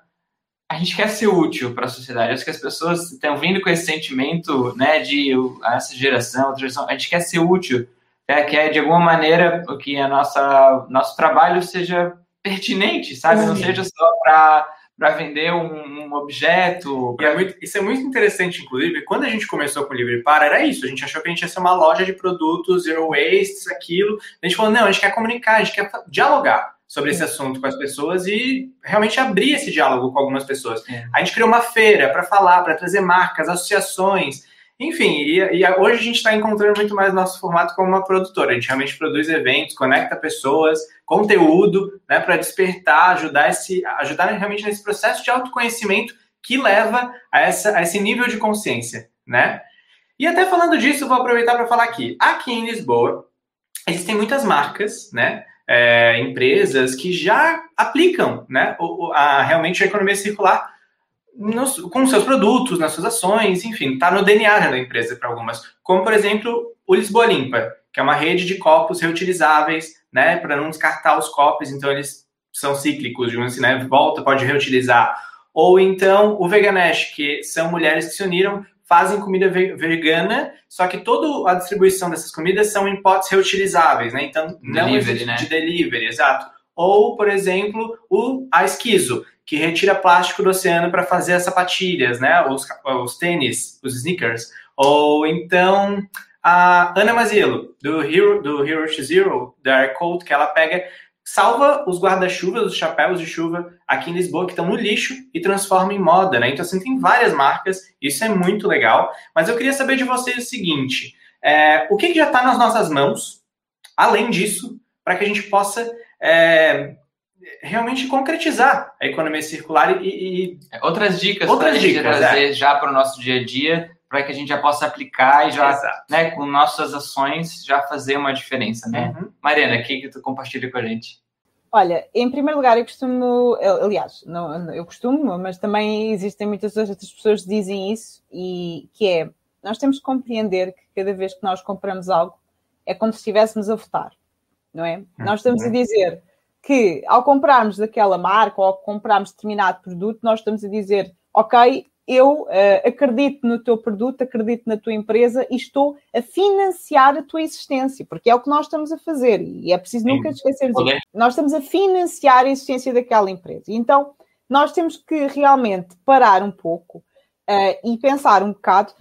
[SPEAKER 3] a gente quer ser útil para a sociedade. Acho que as pessoas estão vindo com esse sentimento, né, de essa geração, outra geração, a gente quer ser útil, é, quer de alguma maneira que a nossa nosso trabalho seja pertinente, sabe? Não seja só para para vender um, um objeto.
[SPEAKER 2] Pra... É muito, isso é muito interessante, inclusive, quando a gente começou com o Livre Para, era isso. A gente achou que a gente ia ser uma loja de produtos, zero waste, aquilo. A gente falou, não, a gente quer comunicar, a gente quer dialogar sobre esse assunto com as pessoas e realmente abrir esse diálogo com algumas pessoas. É. A gente criou uma feira para falar, para trazer marcas, associações, enfim, e, e hoje a gente está encontrando muito mais nosso formato como uma produtora. A gente realmente produz eventos, conecta pessoas, conteúdo, né, para despertar, ajudar esse, ajudar realmente nesse processo de autoconhecimento que leva a, essa, a esse nível de consciência, né? E até falando disso, vou aproveitar para falar aqui. Aqui em Lisboa, existem muitas marcas, né? É, empresas que já aplicam né, o, a, realmente a economia circular nos, com seus produtos, nas suas ações, enfim, está no DNA da empresa para algumas. Como, por exemplo, o Lisboa Limpa, que é uma rede de copos reutilizáveis, né, para não descartar os copos, então eles são cíclicos, digamos assim, né, volta, pode reutilizar. Ou então o Veganesh, que são mulheres que se uniram fazem comida vegana, só que toda a distribuição dessas comidas são em potes reutilizáveis, né? Então, não delivery, né? de delivery, exato. Ou, por exemplo, o a esquizo, que retira plástico do oceano para fazer as sapatilhas, né? Os, os tênis, os sneakers. Ou então a Ana Maziello, do Hero, do Hero to Zero, da Aircoat, que ela pega salva os guarda-chuvas, os chapéus de chuva aqui em Lisboa que estão no lixo e transforma em moda, né? Então, assim, tem várias marcas, isso é muito legal. Mas eu queria saber de vocês o seguinte: é, o que, que já está nas nossas mãos, além disso, para que a gente possa é, realmente concretizar a economia circular e. e
[SPEAKER 3] é, outras dicas para a gente trazer é. já para o nosso dia a dia para que a gente já possa aplicar e já, né, com nossas ações, já fazer uma diferença, né? Uhum. Mariana, o que, que tu compartilha com a gente?
[SPEAKER 4] Olha, em primeiro lugar, eu costumo, aliás, não, eu costumo, mas também existem muitas outras pessoas que dizem isso, e que é, nós temos que compreender que cada vez que nós compramos algo, é como se estivéssemos a votar, não é? Uhum. Nós estamos a dizer que ao comprarmos daquela marca ou ao comprarmos determinado produto, nós estamos a dizer, ok, eu uh, acredito no teu produto, acredito na tua empresa e estou a financiar a tua existência, porque é o que nós estamos a fazer e é preciso nunca esquecer disso. Nós estamos a financiar a existência daquela empresa. Então, nós temos que realmente parar um pouco uh, e pensar um bocado.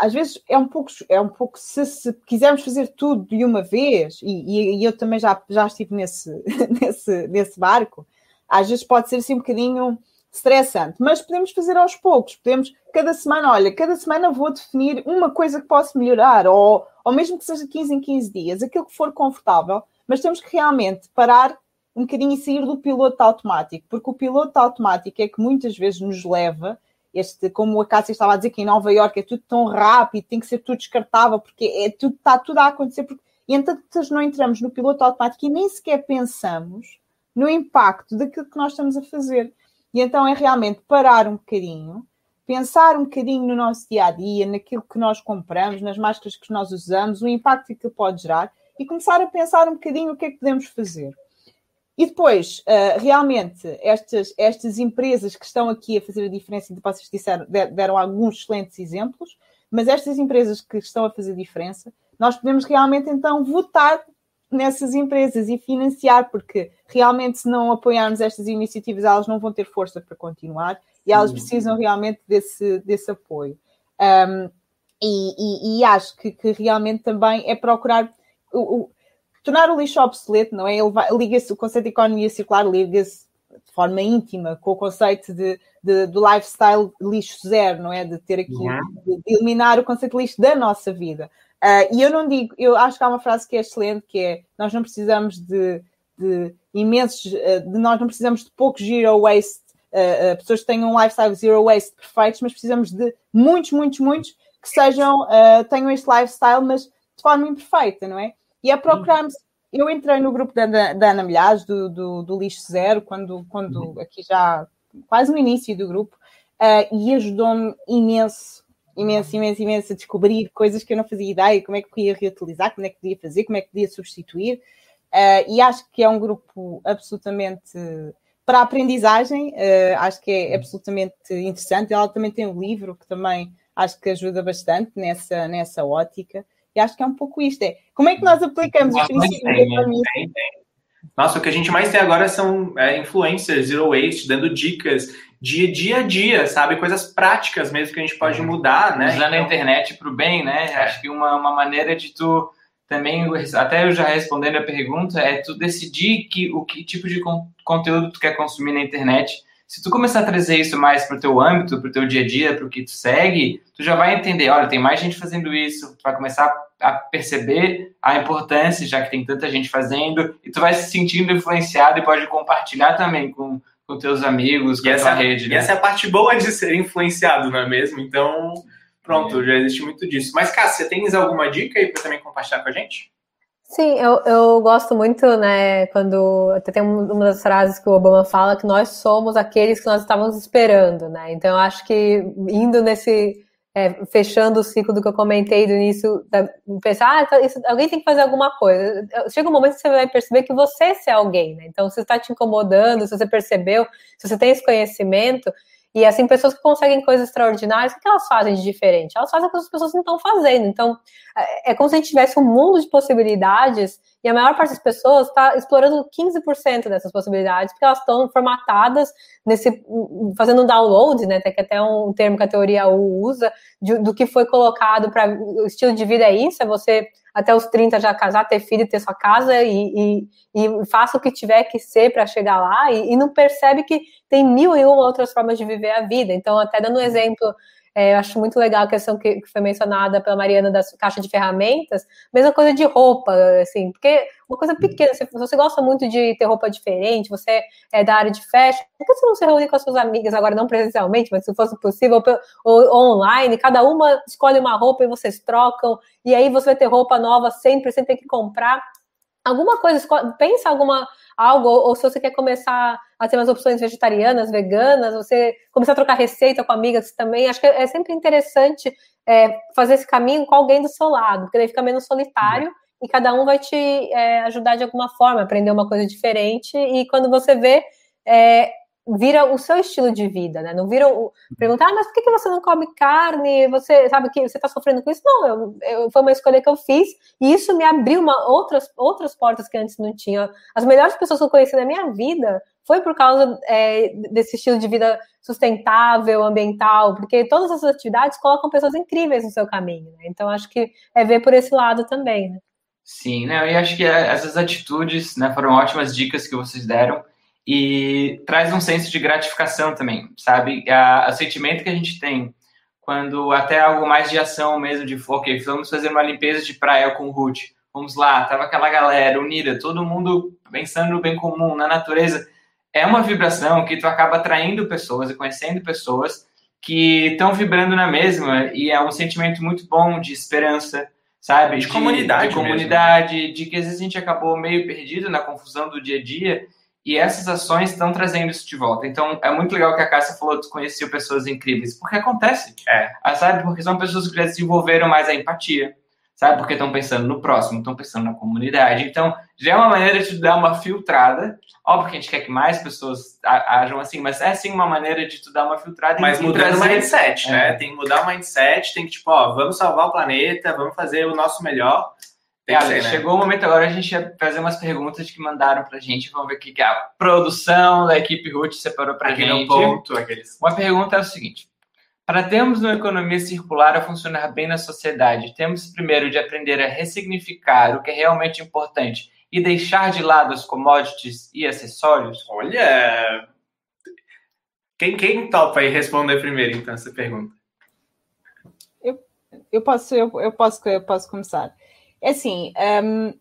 [SPEAKER 4] Às vezes é um pouco, é um pouco se, se quisermos fazer tudo de uma vez, e, e, e eu também já, já estive nesse, nesse, nesse barco, às vezes pode ser assim um bocadinho estressante, mas podemos fazer aos poucos, podemos, cada semana, olha, cada semana vou definir uma coisa que posso melhorar, ou, ou mesmo que seja 15 em 15 dias, aquilo que for confortável, mas temos que realmente parar um bocadinho e sair do piloto automático, porque o piloto automático é que muitas vezes nos leva, este, como a Cássia estava a dizer que em Nova Iorque é tudo tão rápido, tem que ser tudo descartável, porque é tudo, está tudo a acontecer, porque, e então não entramos no piloto automático e nem sequer pensamos no impacto daquilo que nós estamos a fazer. E então é realmente parar um bocadinho, pensar um bocadinho no nosso dia a dia, naquilo que nós compramos, nas máscaras que nós usamos, o impacto que pode gerar e começar a pensar um bocadinho o que é que podemos fazer. E depois, uh, realmente, estas, estas empresas que estão aqui a fazer a diferença, e vocês disseram, deram alguns excelentes exemplos, mas estas empresas que estão a fazer a diferença, nós podemos realmente então votar nessas empresas e financiar, porque realmente se não apoiarmos estas iniciativas, elas não vão ter força para continuar e elas precisam realmente desse, desse apoio. Um, e, e, e, acho que, que, realmente também é procurar o, o, tornar o lixo obsoleto, não é? Liga-se o conceito de economia circular, liga-se de forma íntima com o conceito de, de, do lifestyle lixo zero, não é? De ter aqui, uhum. de, de eliminar o conceito de lixo da nossa vida. Uh, e eu não digo, eu acho que há uma frase que é excelente, que é nós não precisamos de, de imensos, uh, de, nós não precisamos de pouco zero waste, uh, pessoas que tenham um lifestyle zero waste perfeitos, mas precisamos de muitos, muitos, muitos que sejam, tenham este lifestyle, mas de forma imperfeita, não é? E é procurarmos. Eu entrei no grupo da, da Ana Milhares, do, do, do, Lixo Zero, quando, quando uhum. aqui já, quase no início do grupo, e ajudou-me imenso imenso, imenso, imenso a descobrir coisas que eu não fazia ideia, como é que podia reutilizar, como é que podia fazer, como é que podia substituir. Uh, e acho que é um grupo absolutamente para a aprendizagem, uh, acho que é absolutamente interessante. Ela também tem um livro que também acho que ajuda bastante nessa, nessa ótica. E acho que é um pouco isto: é como é que nós aplicamos os princípios da?
[SPEAKER 2] Nossa, o que a gente mais tem agora são é, influencers, zero waste, dando dicas de dia a dia, sabe? Coisas práticas mesmo que a gente pode uhum. mudar, né?
[SPEAKER 3] Usando então... a internet para o bem, né? É. Acho que uma, uma maneira de tu também, até eu já respondendo a pergunta, é tu decidir que, o que tipo de con conteúdo tu quer consumir na internet. Se tu começar a trazer isso mais para o teu âmbito, para o teu dia a dia, para o que tu segue, tu já vai entender, olha, tem mais gente fazendo isso, tu vai começar a perceber a importância, já que tem tanta gente fazendo, e tu vai se sentindo influenciado e pode compartilhar também com com teus amigos, com
[SPEAKER 2] e a essa,
[SPEAKER 3] rede.
[SPEAKER 2] Né? E essa é a parte boa de ser influenciado, não é mesmo? Então, pronto, é. já existe muito disso. Mas, Cássia, tens alguma dica aí para também compartilhar com a gente?
[SPEAKER 1] Sim, eu, eu gosto muito, né, quando até tem uma das frases que o Obama fala que nós somos aqueles que nós estávamos esperando, né? Então eu acho que indo nesse é, fechando o ciclo do que eu comentei do início, da, pensar, ah, tá, isso, alguém tem que fazer alguma coisa. Chega um momento que você vai perceber que você é alguém, né? Então, se está te incomodando, se você percebeu, se você tem esse conhecimento, e assim, pessoas que conseguem coisas extraordinárias, o que elas fazem de diferente? Elas fazem o que as pessoas não estão fazendo. Então, é, é como se a gente tivesse um mundo de possibilidades e a maior parte das pessoas está explorando 15% dessas possibilidades, porque elas estão formatadas nesse. fazendo download, né? Que até um termo que a teoria U usa, de, do que foi colocado para. O estilo de vida é isso, é você até os 30 já casar, ter filho, ter sua casa e, e, e faça o que tiver que ser para chegar lá e, e, não percebe que tem mil e uma outras formas de viver a vida. Então, até dando um exemplo é, eu acho muito legal a questão que, que, foi mencionada pela Mariana da caixa de ferramentas, mesma coisa de roupa, assim, porque uma coisa pequena, se você gosta muito de ter roupa diferente, você é da área de fashion, por que você não se reúne com as suas amigas, agora não presencialmente, mas se fosse possível, ou, ou online, cada uma escolhe uma roupa e vocês trocam, e aí você vai ter roupa nova sempre, sem ter que comprar. Alguma coisa, pensa alguma algo, ou, ou se você quer começar a ter umas opções vegetarianas, veganas, você começar a trocar receita com amigas também, acho que é, sempre interessante é, fazer esse caminho com alguém do seu lado, porque daí fica menos solitário e cada um vai te é, ajudar de alguma forma, aprender uma coisa diferente, e quando você vê, é, vira o seu estilo de vida, né? Não vira o. Perguntar, ah, mas por que você não come carne? Você sabe que você está sofrendo com isso? Não, eu, eu, foi uma escolha que eu fiz e isso me abriu uma, outras, outras portas que antes não tinha. As melhores pessoas que eu conheci na minha vida foi por causa é, desse estilo de vida sustentável, ambiental, porque todas essas atividades colocam pessoas incríveis no seu caminho. Né? Então, acho que é ver por esse lado também. Né?
[SPEAKER 3] Sim, né? E acho que essas atitudes né, foram ótimas dicas que vocês deram. E traz um senso de gratificação também, sabe? A, o sentimento que a gente tem quando até algo mais de ação mesmo, de ok, vamos fazer uma limpeza de praia com o Ruth, vamos lá, tava aquela galera unida, todo mundo pensando no bem comum, na natureza, é uma vibração que tu acaba atraindo pessoas e conhecendo pessoas que estão vibrando na mesma e é um sentimento muito bom de esperança, sabe?
[SPEAKER 2] De, de comunidade.
[SPEAKER 3] De comunidade, mesmo. de que às vezes a gente acabou meio perdido na confusão do dia a dia e essas ações estão trazendo isso de volta. Então, é muito legal que a Cássia falou que conheceu pessoas incríveis, porque acontece. É. Ah, sabe? Porque são pessoas que já desenvolveram mais a empatia, sabe? Porque estão pensando no próximo, estão pensando na comunidade. Então, já é uma maneira de dar uma filtrada. Óbvio que a gente quer que mais pessoas ajam assim, mas é sim uma maneira de tu dar uma filtrada.
[SPEAKER 2] Mas mudando o mindset, né? é. Tem que mudar o mindset, tem que, tipo, ó, vamos salvar o planeta, vamos fazer o nosso melhor.
[SPEAKER 3] Ser, né? chegou o momento agora a gente ia fazer umas perguntas que mandaram pra gente. Vamos ver o que a produção da equipe Root separou pra Aqui gente.
[SPEAKER 2] Ponto, aqueles...
[SPEAKER 3] Uma pergunta é o seguinte: para termos uma economia circular a funcionar bem na sociedade, temos primeiro de aprender a ressignificar o que é realmente importante e deixar de lado as commodities e acessórios?
[SPEAKER 2] Olha. Quem, quem topa aí responder primeiro, então, essa pergunta?
[SPEAKER 4] Eu, eu, posso, eu, eu, posso, eu posso começar. É assim, um,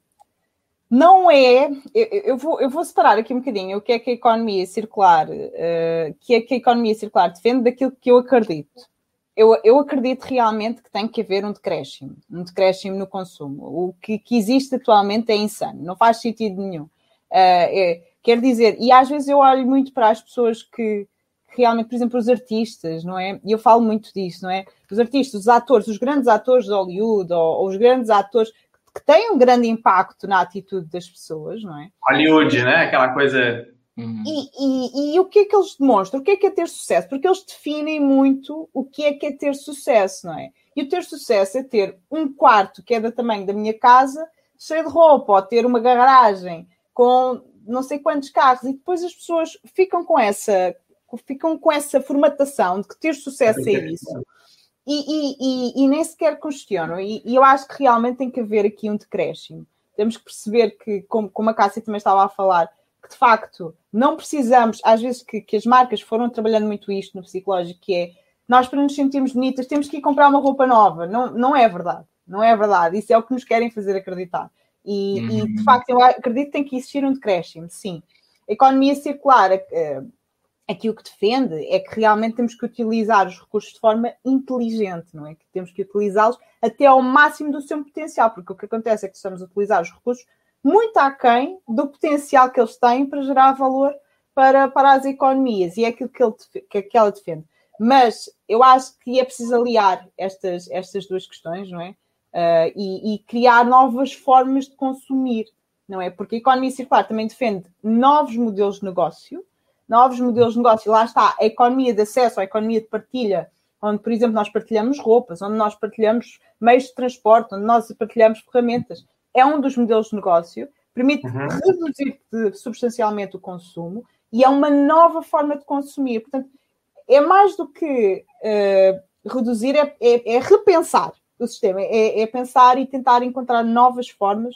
[SPEAKER 4] não é. Eu, eu, vou, eu vou separar aqui um bocadinho o que é que a economia circular, uh, que é que a economia circular defende daquilo que eu acredito. Eu, eu acredito realmente que tem que haver um decréscimo, um decréscimo no consumo. O que, que existe atualmente é insano, não faz sentido nenhum. Uh, é, quer dizer, e às vezes eu olho muito para as pessoas que, realmente, por exemplo, os artistas, não é? E eu falo muito disso, não é? Os artistas, os atores, os grandes atores de Hollywood ou, ou os grandes atores que tem um grande impacto na atitude das pessoas, não é?
[SPEAKER 2] Hollywood, né? Aquela coisa.
[SPEAKER 4] Uhum. E, e, e, o que é que eles demonstram? O que é que é ter sucesso? Porque eles definem muito o que é que é ter sucesso, não é? E o ter sucesso é ter um quarto que é do tamanho da minha casa, cheio de roupa, ou ter uma garagem com não sei quantos carros, e depois as pessoas ficam com essa ficam com essa formatação de que ter sucesso é isso e, e, e, e nem sequer questionam. E, eu acho que realmente tem que haver aqui um decréscimo. Temos que perceber que, como, como a Cássia também estava a falar, que de facto não precisamos, às vezes que, que as marcas foram trabalhando muito isto no psicológico, que é nós para nos sentirmos bonitas temos que ir comprar uma roupa nova. Não, não é verdade. Não é verdade. Isso é o que nos querem fazer acreditar. E, uhum. e de facto eu acredito que tem que existir um decréscimo, sim. A economia circular, uh, aqui o que defende é que realmente temos que utilizar os recursos de forma inteligente, não é? Que temos que utilizá-los até ao máximo do seu potencial, porque o que acontece é que estamos a utilizar os recursos muito aquém do potencial que eles têm para gerar valor para, para as economias, e é aquilo que, ele, que, que ela defende. Mas eu acho que é preciso aliar estas, estas duas questões, não é? Uh, e, e criar novas formas de consumir, não é? Porque a economia circular também defende novos modelos de negócio, novos modelos de negócio. Lá está, a economia de acesso, a economia de partilha, onde, por exemplo, nós partilhamos roupas, onde nós partilhamos meios de transporte, onde nós partilhamos ferramentas. É um dos modelos de negócio, permite uhum. reduzir substancialmente o consumo e é uma nova forma de consumir. Portanto, é mais do que uh, reduzir, é, é, é, repensar o sistema, é, é, pensar e tentar encontrar novas formas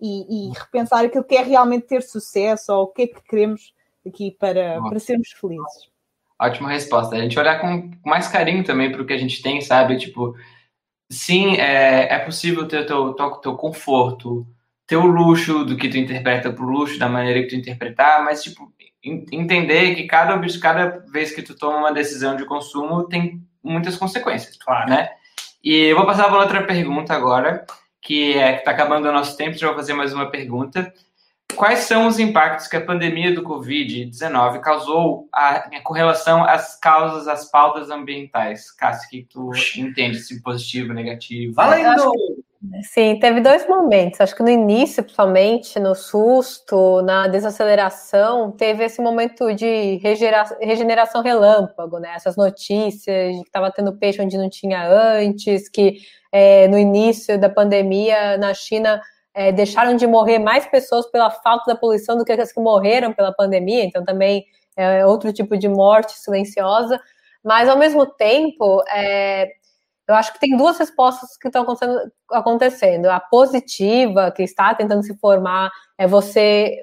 [SPEAKER 4] e, e repensar aquilo que é realmente ter sucesso ou o que é que queremos aqui para, para sermos felizes.
[SPEAKER 3] Ótima resposta. A gente olhar com mais carinho também para o que a gente tem, sabe? Tipo, sim, é, é possível ter teu, teu, teu conforto, ter o luxo do que tu interpreta por luxo, da maneira que tu interpretar, mas, tipo, entender que cada, cada vez que tu toma uma decisão de consumo tem muitas consequências, claro, né? E eu vou passar para outra pergunta agora, que é que está acabando o nosso tempo, já vou fazer mais uma pergunta quais são os impactos que a pandemia do Covid-19 causou a, com relação às causas, às pautas ambientais? Cássio, que tu entende se positivo, negativo?
[SPEAKER 1] Valendo! Sim, teve dois momentos. Acho que no início, principalmente, no susto, na desaceleração, teve esse momento de regeneração relâmpago, né? Essas notícias de que estava tendo peixe onde não tinha antes, que é, no início da pandemia na China é, deixaram de morrer mais pessoas pela falta da poluição do que as que morreram pela pandemia, então também é outro tipo de morte silenciosa. Mas, ao mesmo tempo, é, eu acho que tem duas respostas que estão acontecendo, acontecendo. A positiva, que está tentando se formar, é você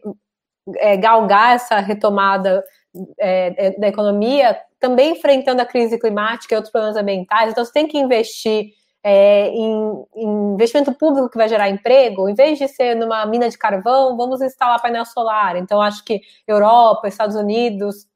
[SPEAKER 1] é, galgar essa retomada é, é, da economia, também enfrentando a crise climática e outros problemas ambientais. Então, você tem que investir é, em, em, investimento público que vai gerar emprego, em vez de ser numa mina de carvão, vamos instalar painel solar. Então, acho que Europa, Estados Unidos,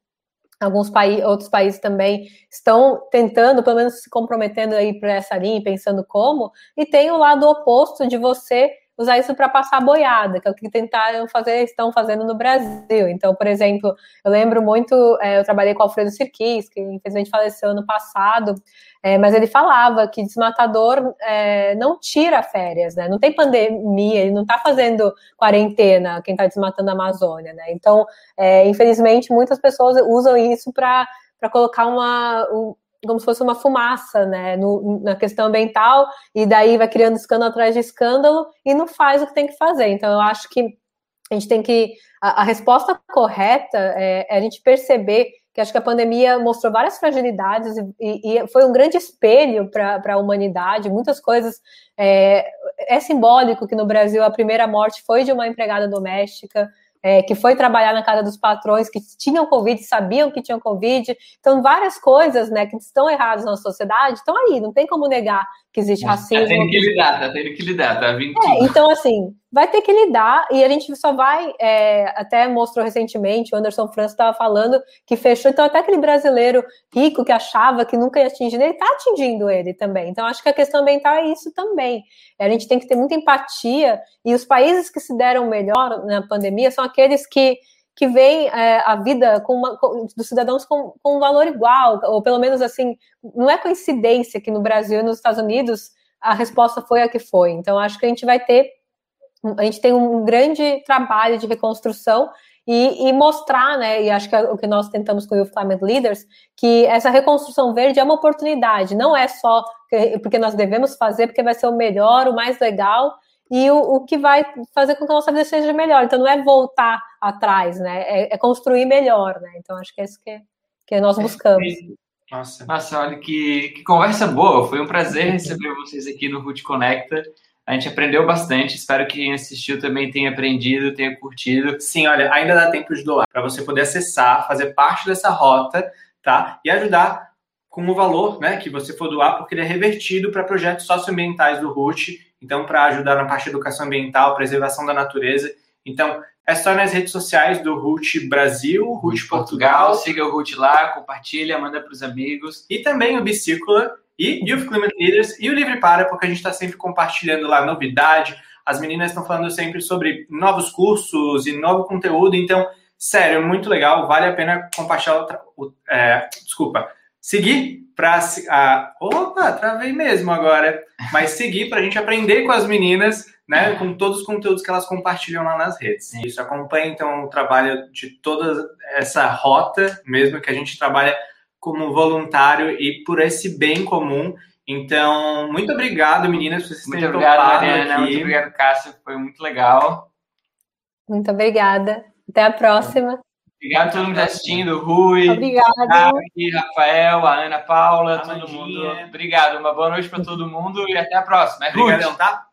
[SPEAKER 1] alguns países, outros países também estão tentando, pelo menos se comprometendo aí para essa linha, pensando como, e tem o lado oposto de você usar isso para passar boiada, que é o que tentaram fazer, estão fazendo no Brasil. Então, por exemplo, eu lembro muito, é, eu trabalhei com o Alfredo Sirquis, que infelizmente faleceu ano passado, é, mas ele falava que desmatador é, não tira férias, né? Não tem pandemia, ele não está fazendo quarentena, quem está desmatando a Amazônia, né? Então, é, infelizmente, muitas pessoas usam isso para colocar uma, como se fosse uma fumaça, né, no, na questão ambiental, e daí vai criando escândalo atrás de escândalo e não faz o que tem que fazer. Então, eu acho que a gente tem que. A, a resposta correta é, é, a gente perceber que acho que a pandemia mostrou várias fragilidades e, e foi um grande espelho para a humanidade. Muitas coisas. É, é simbólico que no Brasil a primeira morte foi de uma empregada doméstica é, que foi trabalhar na casa dos patrões que tinham Covid, sabiam que tinham Covid. Então, várias coisas né, que estão erradas na sociedade estão aí, não tem como negar que existe tá racismo. Tá
[SPEAKER 3] tendo que lidar, tá tendo que lidar, tá vindo
[SPEAKER 1] é, Então, assim, vai ter que lidar e a gente só vai, é, até mostrou recentemente, o Anderson França estava falando que fechou, então até aquele brasileiro rico que achava que nunca ia atingir, ele está atingindo ele também. Então, acho que a questão ambiental é isso também. A gente tem que ter muita empatia e os países que se deram melhor na pandemia são aqueles que que veem é, a vida com uma, com, dos cidadãos com, com, um valor igual, ou pelo menos assim, não é coincidência que no Brasil e nos Estados Unidos a resposta foi a que foi. Então, acho que a gente vai ter, a gente tem um grande trabalho de reconstrução e, e, mostrar, né, e acho que é o que nós tentamos com o Youth Climate Leaders, que essa reconstrução verde é uma oportunidade, não é só porque nós devemos fazer, porque vai ser o melhor, o mais legal, e o, o, que vai fazer com que a nossa vida seja melhor. Então, não é voltar atrás, né? É, é construir melhor, né? Então, acho que é isso que, que nós buscamos.
[SPEAKER 3] Nossa, nossa olha que, que conversa boa. Foi um prazer receber vocês aqui no Root Conecta. A gente aprendeu bastante. Espero que quem assistiu também tenha aprendido, tenha curtido.
[SPEAKER 2] Sim, olha, ainda dá tempo de doar para você poder acessar, fazer parte dessa rota, tá? E ajudar com o valor, né, que você for doar, porque ele é revertido para projetos socioambientais do Root então para ajudar na parte de educação ambiental, preservação da natureza. Então, é só nas redes sociais do Root Brasil, Root Portugal. Portugal.
[SPEAKER 3] Siga o Root lá, compartilha, manda para os amigos.
[SPEAKER 2] E também o Bicicula e Youth Climate Leaders e o Livre Para, porque a gente está sempre compartilhando lá novidade. As meninas estão falando sempre sobre novos cursos e novo conteúdo. Então, sério, muito legal. Vale a pena compartilhar. O, é, desculpa, seguir para. Opa, travei mesmo agora. Mas seguir para a gente aprender com as meninas, né? Com todos os conteúdos que elas compartilham lá nas redes. Isso acompanha, então, o trabalho de toda essa rota, mesmo que a gente trabalha como voluntário e por esse bem comum. Então, muito obrigado, meninas, por vocês
[SPEAKER 3] terem Muito obrigado, Mariana. Aqui. Muito obrigado, Cássio. Foi muito legal.
[SPEAKER 1] Muito obrigada. Até a próxima.
[SPEAKER 3] Obrigado a todo mundo assistindo, Rui,
[SPEAKER 1] Obrigada.
[SPEAKER 3] Rafael, a Ana Paula, a todo mundo. Obrigado, uma boa noite para todo mundo e até a próxima. É
[SPEAKER 2] Obrigadão, tá?